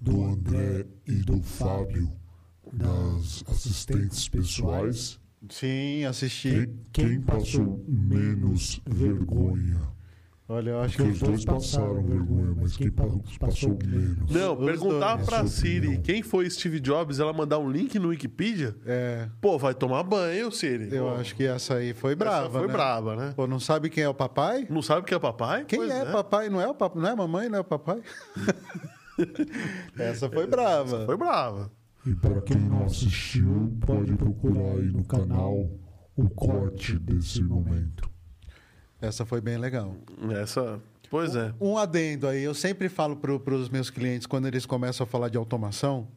do André e do Fábio das assistentes pessoais? Sim, assisti. Quem, quem passou menos vergonha? Olha, eu acho Porque que os dois passaram vergonha, mas quem pa- passou menos? Não, Os perguntar dois. pra Essa Siri opinião. quem foi Steve Jobs, ela mandar um link no Wikipedia, é, pô, vai tomar banho, Siri. eu Pô, acho que essa aí foi essa brava, foi né? brava, né? Pô, não sabe quem é o papai? Não sabe quem é papai? Quem Pois é, papai? Não é o papai, não é a mamãe, não é o papai? essa foi brava. Foi brava. E para quem não assistiu, pode procurar aí no canal o corte desse momento. Essa foi bem legal. Essa, pois é. Um adendo aí, eu sempre falo para os meus clientes quando eles começam a falar de automação,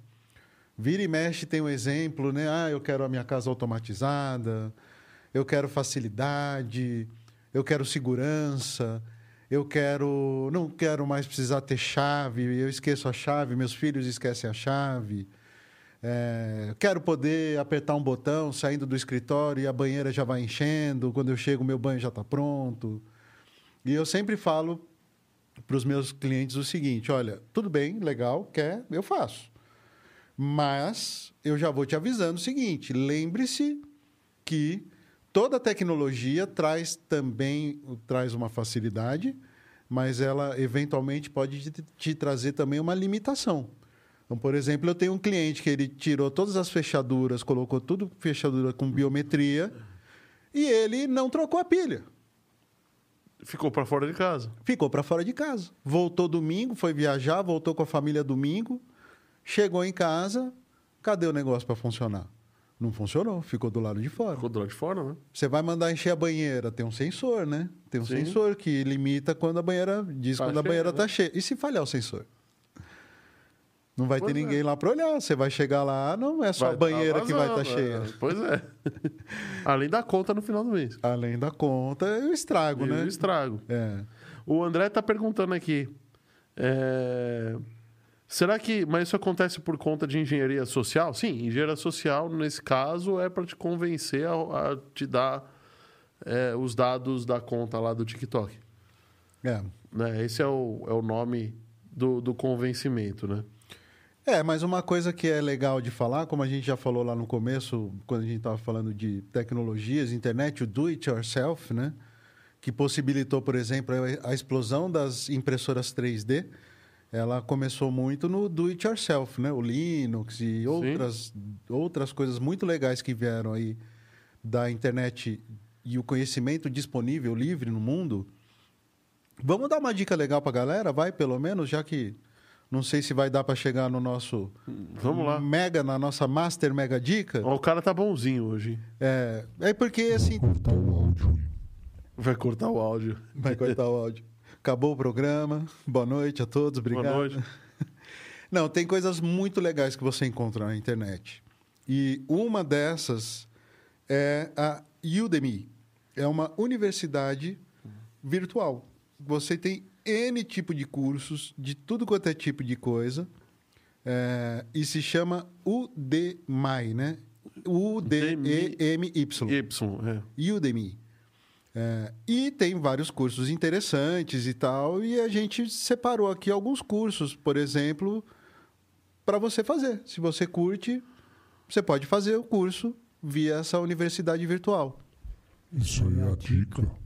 vira e mexe tem um exemplo, né? Ah, eu quero a minha casa automatizada, eu quero facilidade, eu quero segurança. Eu quero, não quero mais precisar ter chave, eu esqueço a chave, meus filhos esquecem a chave. É, quero poder apertar um botão saindo do escritório e a banheira já vai enchendo. Quando eu chego, meu banho já está pronto. E eu sempre falo para os meus clientes o seguinte: olha, tudo bem, legal, quer, eu faço. Mas eu já vou te avisando o seguinte: lembre-se que toda tecnologia traz também traz uma facilidade, mas ela eventualmente pode te, te trazer também uma limitação. Então, por exemplo, eu tenho um cliente que ele tirou todas as fechaduras, colocou tudo fechadura com biometria e ele não trocou a pilha. Ficou para fora de casa. Ficou para fora de casa. Voltou domingo, foi viajar, voltou com a família domingo, chegou em casa, cadê o negócio para funcionar? Não funcionou, ficou do lado de fora. Ficou do lado de fora, né? Você vai mandar encher a banheira, tem um sensor, né? Tem um Sim. sensor que limita quando a banheira diz Tá quando a cheia, banheira né? está cheia. E se falhar o sensor? Não vai Pois ter é. ninguém lá para olhar. Você vai chegar lá, não é só Vai a banheira tá que vai estar cheia. é. Pois é. Além da conta no final do mês. Além da conta, eu estrago, E né? o estrago. É. O André tá perguntando aqui. é, Será que. Mas isso acontece por conta de engenharia social? Sim, engenharia social, nesse caso, é para te convencer a, a te dar é, os dados da conta lá do TikTok. É. Né? Esse é o, é o nome do, do convencimento, né? É, mas uma coisa que é legal de falar, como a gente já falou lá no começo, quando a gente estava falando de tecnologias, internet, o do it yourself, né? Que possibilitou, por exemplo, a explosão das impressoras 3D. Ela começou muito no do it yourself, né? O Linux e outras, outras coisas muito legais que vieram aí da internet e o conhecimento disponível livre no mundo. Vamos dar uma dica legal para a galera, vai pelo menos, já que não sei se vai dar para chegar no nosso Vamos lá. mega, na nossa master mega dica. Ó, o cara tá bonzinho hoje. É, é porque assim Cortar o áudio. Vai cortar o áudio. vai cortar o áudio. Acabou o programa. Boa noite a todos, obrigado. Boa noite. Não, tem coisas muito legais que você encontra na internet. E uma dessas é a Udemy. É uma universidade virtual. Você tem N tipo de cursos, de tudo quanto é tipo de coisa. É, e se chama Udemy, né? U-D-E-M-Y. Y, é. Udemy. É, e tem vários cursos interessantes e tal, e a gente separou aqui alguns cursos, por exemplo, para você fazer. Se você curte, você pode fazer o curso via essa universidade virtual. Isso aí é a dica.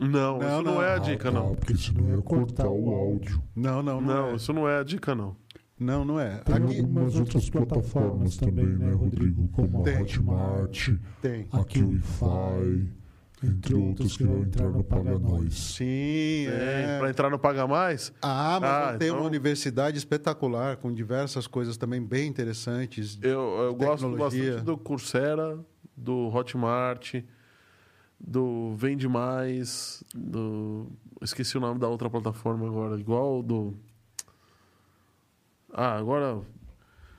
Não, Não, isso não, não. é a Ah, dica, tá, não. Porque senão ia cortar o áudio. Não, não, não. Não, é. isso não é a dica, não. Não, não é. Tem Aqui algumas outras plataformas também, né, Rodrigo? Como a Tem. Hotmart, tem. a QIFI, entre outros que vão entrar no Paga Nós. Sim, é. Para entrar no Paga Mais, Ah, mas Ah, tem então- uma universidade espetacular, com diversas coisas também bem interessantes. eu, eu gosto bastante do Coursera, do Hotmart, do Vende Mais, do... Esqueci o nome da outra plataforma agora. Igual do... Ah, agora...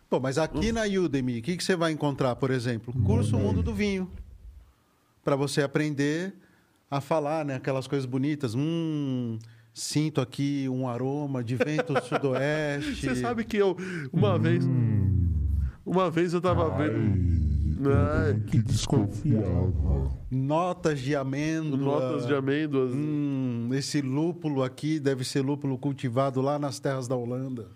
Pô, mas aqui na Udemy, o que, que você vai encontrar, por exemplo? Curso Money. Mundo do Vinho. Para você aprender a falar, né? Aquelas coisas bonitas. Hum, sinto aqui um aroma de vento sudoeste. Você sabe que eu, uma vez... Uma vez eu tava vendo... Que desconfiava. Notas de amêndoa. Notas de amêndoas. Hum, esse lúpulo aqui deve ser lúpulo cultivado lá nas terras da Holanda.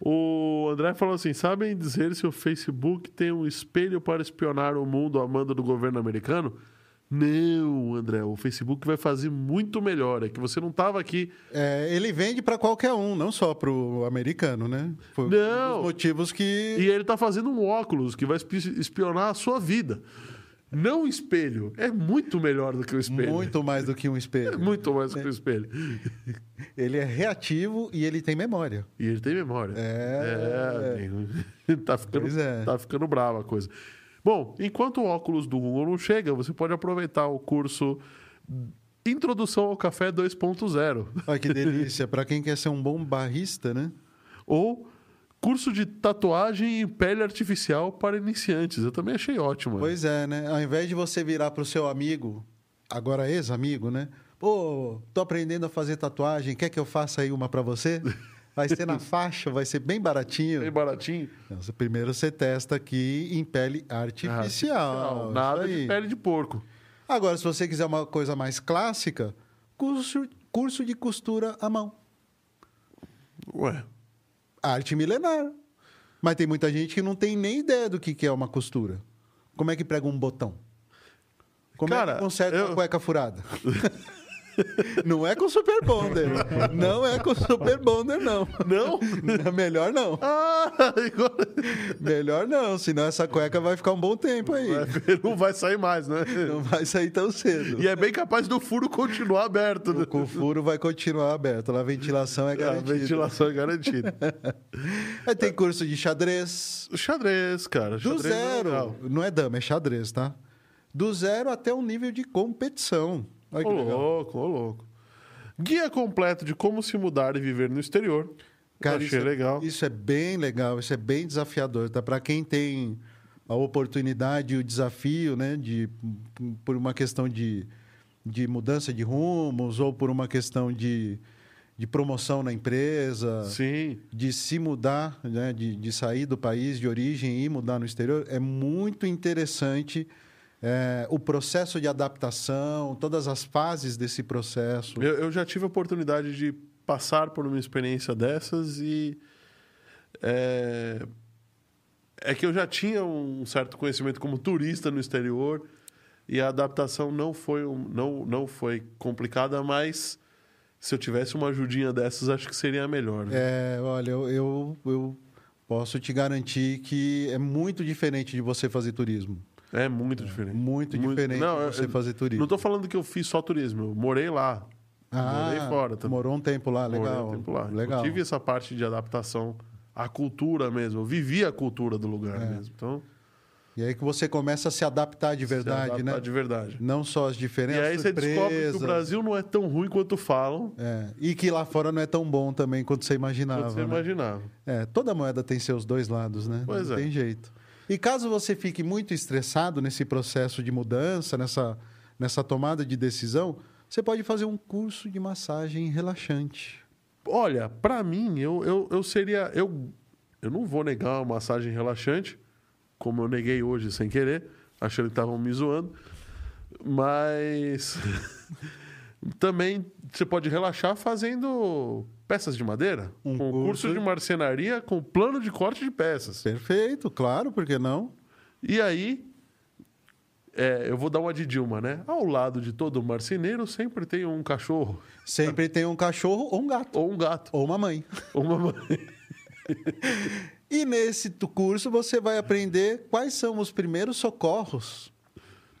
O André falou assim: sabem dizer se o Facebook tem um espelho para espionar o mundo a mando do governo americano? Não, André, o Facebook vai fazer muito melhor. É que você não estava aqui. É, ele vende para qualquer um, não só para o americano, né? Foi Não. um motivos que E ele está fazendo um óculos que vai espi- espionar a sua vida. Não o espelho. É muito melhor do que o espelho. muito mais do que um É espelho. muito mais do que o espelho. Ele é reativo e ele tem memória. E ele tem memória. É. É, tá, ficando, Pois é. tá ficando brava a coisa. Bom, enquanto o óculos do Google não chega, você pode aproveitar o curso Introdução ao Café 2.0 Olha que delícia. Para quem quer ser um bom barrista, né? ou curso de tatuagem em pele artificial para iniciantes. Eu também achei ótimo. Pois é, né? Ao invés de você virar para o seu amigo, agora ex-amigo, né? Pô, tô aprendendo a fazer tatuagem, quer que eu faça aí uma para você? Vai ser na faixa, vai ser bem baratinho. Bem baratinho. Você- primeiro você testa aqui em pele artificial. Ah, Nada de pele de porco. Agora, se você quiser uma coisa mais clássica, curso, curso de costura à mão. Ué. Arte milenar. Mas tem muita gente que não tem nem ideia do que é uma costura. Como é que prega um botão? Como é Cara, que conserta eu- uma cueca furada? não é com super bonder. Não é com super bonder, não. Não? Melhor não. Ah, agora... Melhor não, senão essa cueca vai ficar um bom tempo aí. não vai sair mais, né? Não vai sair tão cedo. E é bem capaz do furo continuar aberto. Né? O furo vai continuar aberto. A ventilação é A garantida. ventilação é garantida. Aí tem curso de xadrez. Xadrez, cara. Do xadrez é zero. legal. não é dama, é xadrez, tá? Do zero até um nível de competição. Olha Ô louco, ô louco. Guia completo de como se mudar e viver no exterior. Cara, Achei isso é- legal. Isso é bem legal, isso é bem desafiador, tá? Para quem tem a oportunidade e o desafio, né, de por uma questão de, de mudança de rumos ou por uma questão de, de promoção na empresa, Sim. de se mudar, né, de, de sair do país de origem e mudar no exterior, é muito interessante é, o processo de adaptação, todas as fases desse processo. Eu, eu já tive a oportunidade de passar por uma experiência dessas e. É, é que eu já tinha um certo conhecimento como turista no exterior e a adaptação não foi, não, não foi complicada, mas se eu tivesse uma ajudinha dessas, acho que seria melhor. né? É, olha, eu, eu, eu posso te garantir que é muito diferente de você fazer turismo. É, muito diferente. Muito diferente Não, você eu- fazer turismo. Não estou falando que eu fiz só turismo, eu morei lá. morei fora também. Morou um tempo lá, Morei legal. um tempo lá. Legal. Eu tive essa parte de adaptação à cultura mesmo. Eu vivi a cultura do lugar É. mesmo. Então, E aí que você começa a se adaptar de verdade, se adaptar né? de verdade. Não só as E diferenças, aí você descobre que o. Brasil não é tão ruim quanto falam, É, e que lá fora não é tão bom também quanto você imaginava. quanto você né? imaginava. É, toda moeda tem seus dois lados, né? Pois não é. tem jeito. E caso você fique muito estressado nesse processo de mudança, nessa, nessa tomada de decisão, você pode fazer um curso de massagem relaxante. Olha, pra mim, eu, eu, eu seria. Eu, eu não vou negar uma massagem relaxante, como eu neguei hoje sem querer, achando que estavam me zoando. Mas também você pode relaxar fazendo peças de madeira. Um com curso de marcenaria com plano de corte de peças. Perfeito, claro, por que não? E aí, é, eu vou dar uma de Dilma, né? Ao lado de todo marceneiro sempre tem um cachorro, Sempre tem um cachorro ou um gato, ou um gato, ou uma mãe. ou uma mãe. E nesse curso você vai aprender quais são os primeiros socorros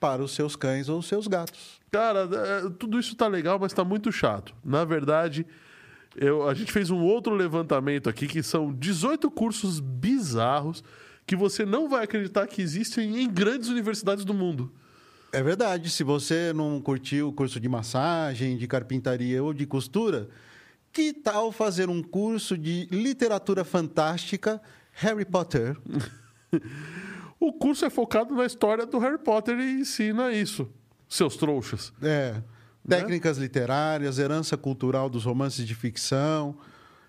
para os seus cães ou os seus gatos. Cara, é, tudo isso tá legal, mas tá muito chato. Na verdade, eu, a gente fez um outro levantamento aqui que são 18 cursos bizarros que você não vai acreditar que existem em grandes universidades do mundo. É verdade, se você não curtiu o curso de massagem, de carpintaria ou de costura, que tal fazer um curso de literatura fantástica Harry Potter? O curso é focado na história do Harry Potter e ensina isso, seus trouxas. É, técnicas literárias, herança cultural dos romances de ficção.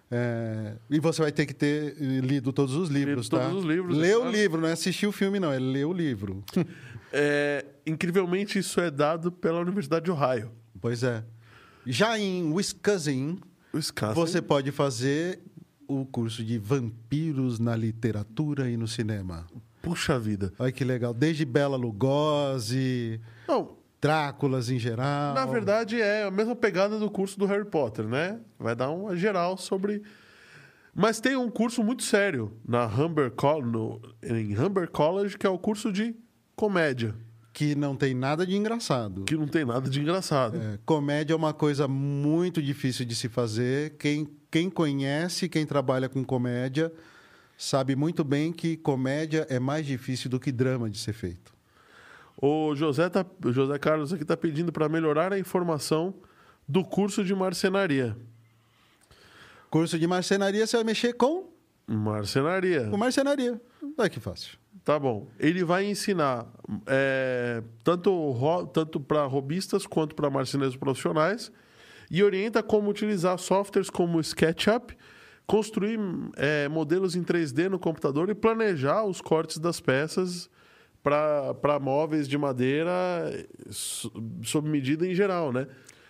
é, e você vai ter que ter eh, lido todos os livros, Lido tá? todos os livros, Lê é o claro. livro, não é assistir o filme, não, é ler o livro. É, incrivelmente, isso é dado pela Universidade de Ohio. pois é. Já em Wisconsin, Wisconsin. você pode fazer o curso de vampiros na literatura e no cinema. Puxa vida. Olha que legal. Desde Bela Lugosi, Não, Dráculas em geral. na verdade é a mesma pegada do curso do Harry Potter, né? Vai dar uma geral sobre. Mas tem um curso muito sério na Humber College, no, em Humber College, que é o curso de comédia, Que não tem nada de engraçado. que não tem nada de engraçado. É, comédia é uma coisa muito difícil de se fazer. Quem, quem conhece, quem trabalha com comédia, sabe muito bem que comédia é mais difícil do que drama de ser feito. O José, tá, o José Carlos aqui está pedindo para melhorar a informação do curso de marcenaria. Curso de marcenaria, você vai mexer com, Marcenaria. com marcenaria. Olha que fácil. Tá bom. Ele vai ensinar é, tanto, tanto para robistas quanto para marceneiros profissionais e orienta como utilizar softwares como SketchUp, construir é, modelos em 3D no computador e planejar os cortes das peças para móveis de madeira so- sob medida em geral, né?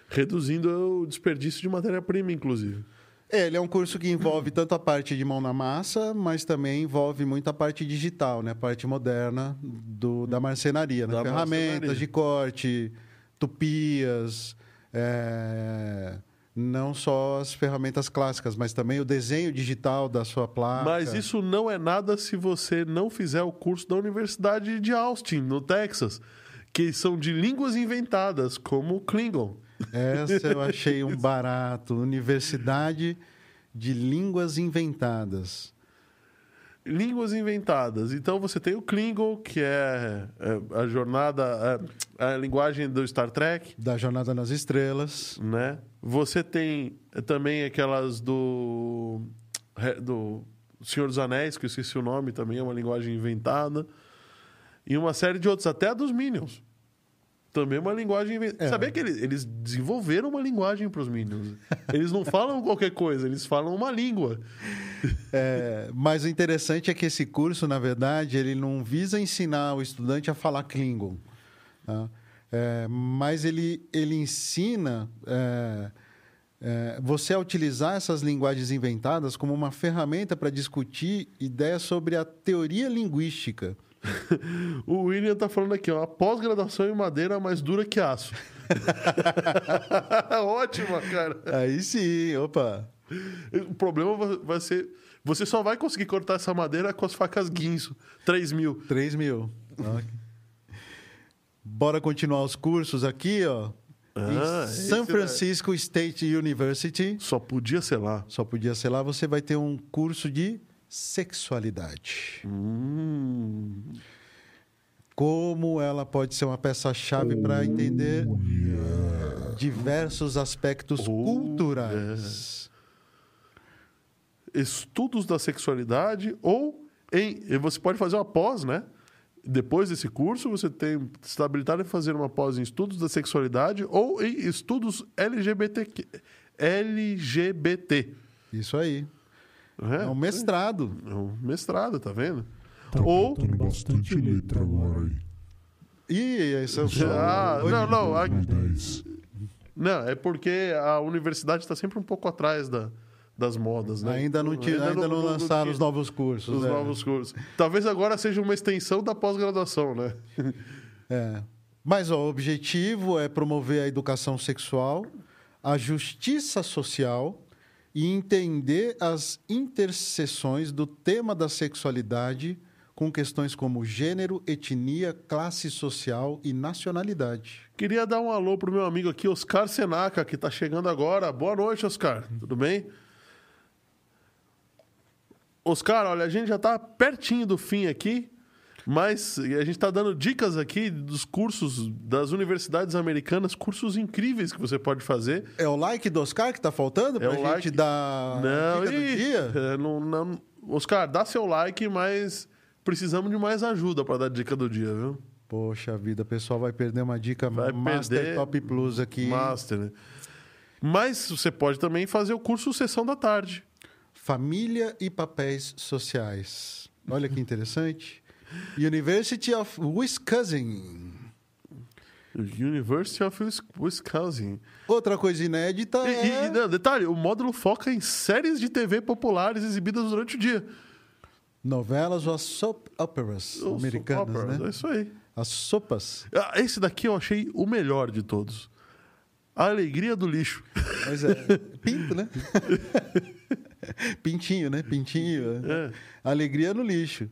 Reduzindo o desperdício de matéria-prima, inclusive. É, ele é um curso que envolve tanto a parte de mão na massa, mas também envolve muito a parte digital, né? A parte moderna do, da marcenaria, né? Da Ferramentas marcenaria. de corte, tupias, é, não só as ferramentas clássicas, mas também o desenho digital da sua placa. Mas isso não é nada se você não fizer o curso da Universidade de Austin, no Texas, que são de línguas inventadas, como o Klingon. Essa eu achei um barato. Universidade de Línguas Inventadas. Línguas inventadas. Então você tem o Klingon, que é, é, a jornada, é, a linguagem do Star Trek, Da Jornada nas Estrelas. né? Você tem também aquelas do do Senhor dos Anéis, que eu esqueci o nome, também é uma linguagem inventada. E uma série de outros, até a dos Minions. Também é uma linguagem inventada. É. Sabia que eles, eles desenvolveram uma linguagem para os Minions? Eles não falam qualquer coisa, eles falam uma língua. É, mas o interessante é que esse curso, na verdade, ele não visa ensinar o estudante a falar Klingon. tá? É, mas ele, ele ensina é, é, você a utilizar essas linguagens inventadas como uma ferramenta para discutir ideias sobre a teoria linguística. O William tá falando aqui, ó, a pós-graduação em madeira é mais dura que aço. Ótima, cara. Aí sim, opa. O problema vai- ser. Você só vai conseguir cortar essa madeira com as facas guinso. 3 mil. 3 mil. Ok. Bora continuar os cursos aqui, ó. Ah, em San é- Francisco State University, Só podia ser lá. só podia ser lá, você vai ter um curso de sexualidade. Hum. Como ela pode ser uma peça-chave para entender diversos aspectos Oh, culturais. Estudos da sexualidade ou em. Você pode fazer uma pós, né? Depois desse curso, você tem está habilitado a fazer uma pós em estudos da sexualidade ou em estudos LGBT. LGBT. Isso aí. né? É um mestrado. É um mestrado, tá vendo? Tá Ou- bastante letra agora aí. Ih, esse é o só. Ah, não, não. a- 2010. Não, é porque a universidade está sempre um pouco atrás da, das modas, né? Ainda não, tinha, ainda não, lançaram tinha os novos cursos. os é. novos cursos. Talvez agora seja uma extensão da pós-graduação, né? É. Mas ó, o objetivo é promover a educação sexual, a justiça social e entender as interseções do tema da sexualidade com questões como gênero, etnia, classe social e nacionalidade. Queria dar um alô pro meu amigo aqui, Oscar Senaca, que está chegando agora. Boa noite, Oscar. Tudo bem? Oscar, olha, a gente já está pertinho do fim aqui, mas a gente está dando dicas aqui dos cursos das universidades americanas, cursos incríveis que você pode fazer. É o like do Oscar que está faltando É para a gente like. dar Não, dica do ih, dia? é, não, não- Oscar, dá seu like, mas precisamos de mais ajuda para dar dica do dia, viu? Poxa vida, o pessoal vai perder uma dica Vai Master perder Top Plus aqui. Master, né? Mas você pode também fazer o curso Sessão da Tarde. Família e papéis sociais. Olha que interessante. University of Wisconsin. University of Wis- Wisconsin. Outra coisa inédita E, é e, não, detalhe, o módulo foca em séries de TV populares exibidas durante o dia. novelas ou as soap operas Os americanas, soap operas, né? É isso aí. As sopas. Ah, Esse daqui eu achei o melhor de todos. A alegria do lixo. Mas é pinto, né? Pintinho, né? Pintinho. É. Alegria no lixo.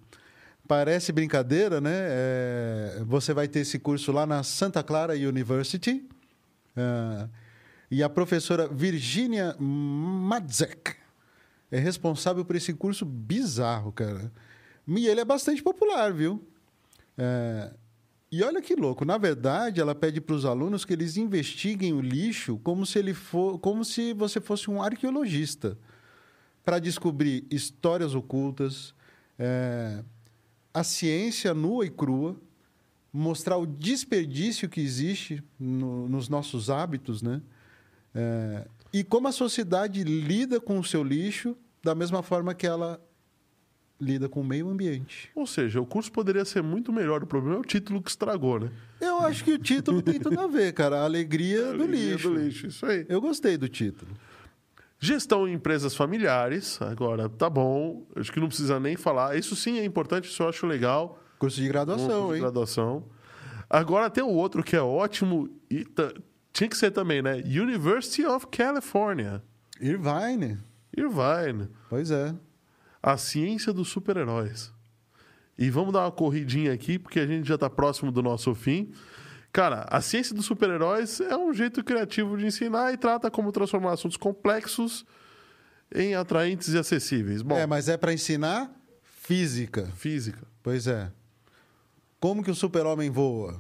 Parece brincadeira, né? É, você vai ter esse curso lá na Santa Clara University. Ah, e a professora Virginia Madzek é responsável por esse curso bizarro, cara. E ele é bastante popular, viu? É, e olha que louco, na verdade, ela pede para os alunos que eles investiguem o lixo como se ele for, como se você fosse um arqueologista, para descobrir histórias ocultas, é, a ciência nua e crua, mostrar o desperdício que existe no- nos nossos hábitos, né? É, e como a sociedade lida com o seu lixo da mesma forma que ela lida com o meio ambiente. Ou seja, o curso poderia ser muito melhor. O problema é o título que estragou, né? Eu acho que o título tem tudo a ver, cara. A alegria, do, Alegria lixo. do lixo, isso aí. Eu gostei do título. Gestão em empresas familiares. Agora, tá bom. Acho que não precisa nem falar. Isso sim é importante, isso eu acho legal. Curso de Um graduação, curso de hein? graduação. Agora tem o outro que é ótimo e tinha que ser também, né? University of California. Irvine. Irvine. Pois é. A ciência dos super-heróis. E vamos dar uma corridinha aqui, porque a gente já está próximo do nosso fim. Cara, a ciência dos super-heróis é um jeito criativo de ensinar e trata como transformar assuntos complexos em atraentes e acessíveis. Bom, É, mas é para ensinar física. física. Pois é. Como que o super-homem voa?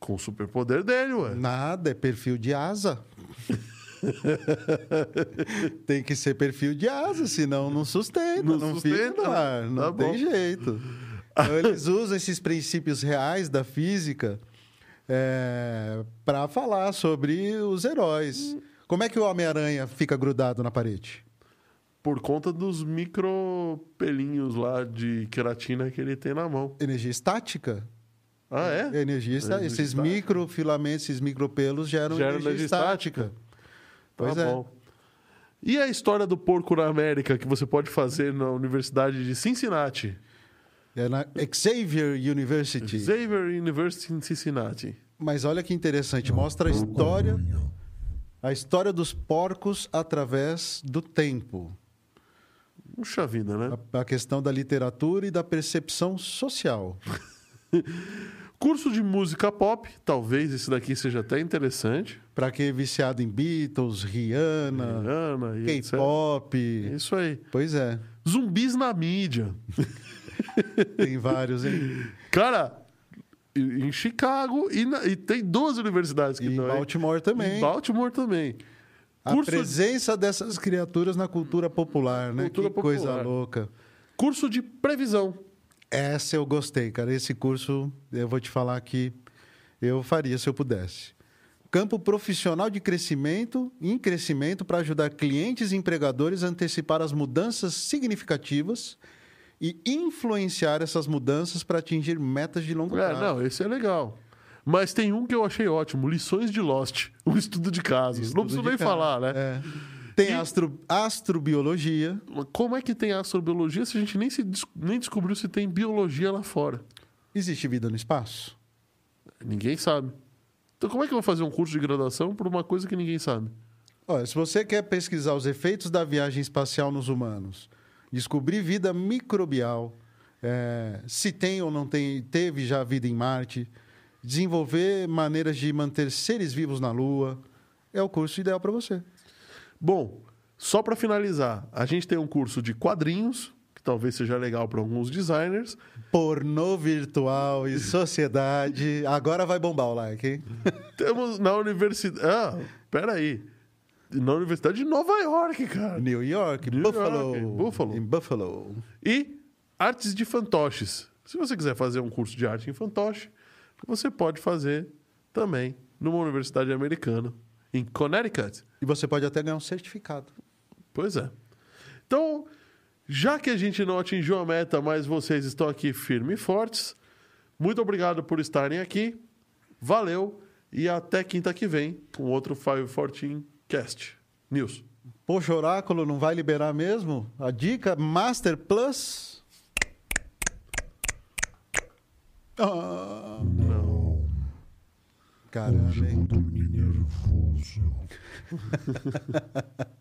Com o superpoder dele, ué. Nada, é perfil de asa. tem que ser perfil de asa, senão não sustenta, Não não, sustenta, fica ar, não tá tem bom. jeito. Então, eles usam esses princípios reais da física para falar sobre os heróis. Como é que o Homem-Aranha fica grudado na parede? Por conta dos micro pelinhos lá de queratina que ele tem na mão. Energia estática? Ah, é? Energia estática. Energia Esses estática. microfilamentos, esses micropelos geram, Geram energia, energia estática. Tá Pois é. bom. E a história do porco na América que você pode fazer na Universidade de Cincinnati? É na Xavier University. Xavier University in Cincinnati. Mas olha que interessante, mostra a história, a história dos porcos através do tempo. Puxa vida, né? A, a questão da literatura e da percepção social. Curso de música pop, talvez esse daqui seja até interessante. Para quem é viciado em Beatles, Rihanna, etc. K-pop. Isso aí. Pois é, Zumbis na mídia. tem vários, hein? Cara, em Chicago e, na- e tem duas universidades que E em dão, hein? Baltimore também. Em Baltimore também. A Curso, presença dessas criaturas na cultura popular, né? Cultura que coisa popular. louca. curso de previsão. Essa eu gostei, cara. Esse curso, eu vou te falar que eu faria se eu pudesse. Campo profissional de crescimento, em crescimento, para ajudar clientes e empregadores a antecipar as mudanças significativas e influenciar essas mudanças para atingir metas de longo É, prazo. não, esse é legal. Mas tem um que eu achei ótimo, lições de Lost, um estudo de casos. Estudo Não preciso nem caso. falar, né? É. Tem E- astro, astrobiologia. Como é que tem astrobiologia se a gente nem, se des- nem descobriu se tem biologia lá fora? Existe vida no espaço? Ninguém sabe. Então como é que eu vou fazer um curso de graduação por uma coisa que ninguém sabe? Olha, se você quer pesquisar os efeitos da viagem espacial nos humanos, descobrir vida microbial, é, se tem ou não tem, teve já vida em Marte, desenvolver maneiras de manter seres vivos na Lua, é o curso ideal para você. Bom, só para finalizar, a gente tem um curso de quadrinhos, que talvez seja legal para alguns designers. Pornô virtual e sociedade. Agora vai bombar o like, hein? Temos na universidade. Ah, peraí. Na Universidade de Nova York, cara. New York, New Buffalo. York, Buffalo. Em Buffalo. E artes de fantoches. Se você quiser fazer um curso de arte em fantoche, você pode fazer também numa universidade americana, em Connecticut. E você pode até ganhar um certificado. Pois é. Então, já que a gente não atingiu a meta, mas vocês estão aqui firmes e fortes, muito obrigado por estarem aqui. Valeu e até quinta que vem com outro 514 Cast. News. Poxa, Oráculo não vai liberar mesmo? A dica Master Plus? Ah, Não, caramba, hoje eu dormir nervoso.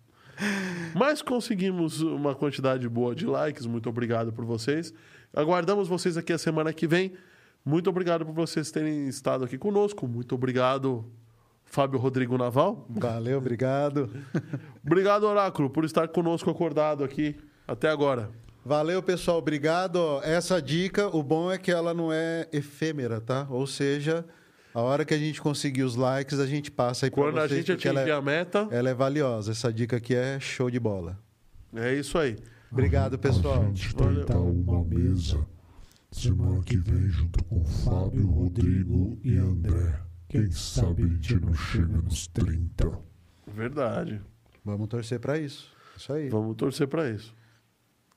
Mas conseguimos uma quantidade boa de likes. Muito obrigado por vocês. Aguardamos vocês aqui a semana que vem. Muito obrigado por vocês terem estado aqui conosco. Muito obrigado, Fábio Rodrigo Naval. Valeu, obrigado. Obrigado, Oráculo, por estar conosco acordado aqui até agora. Valeu, pessoal, obrigado. Essa dica, o bom é que ela não é efêmera, tá? Ou seja, a hora que a gente conseguir os likes, a gente passa aí para Quando a vocês, gente porque atingir ela, a meta, é, ela é valiosa. Essa dica aqui é show de bola. é isso aí. Obrigado, pessoal. A gente tem tal uma mesa. Semana que vem, junto com Fábio, Rodrigo e André. Quem sabe a gente não chega nos 30. Verdade. Vamos torcer para isso. Isso aí. Vamos torcer pra isso.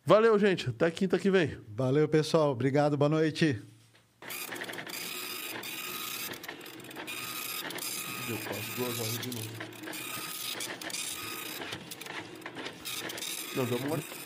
Valeu, gente. Até quinta que vem. Valeu, pessoal. Obrigado. Boa noite. Eu faço duas horas de novo. Não, vamos marcar.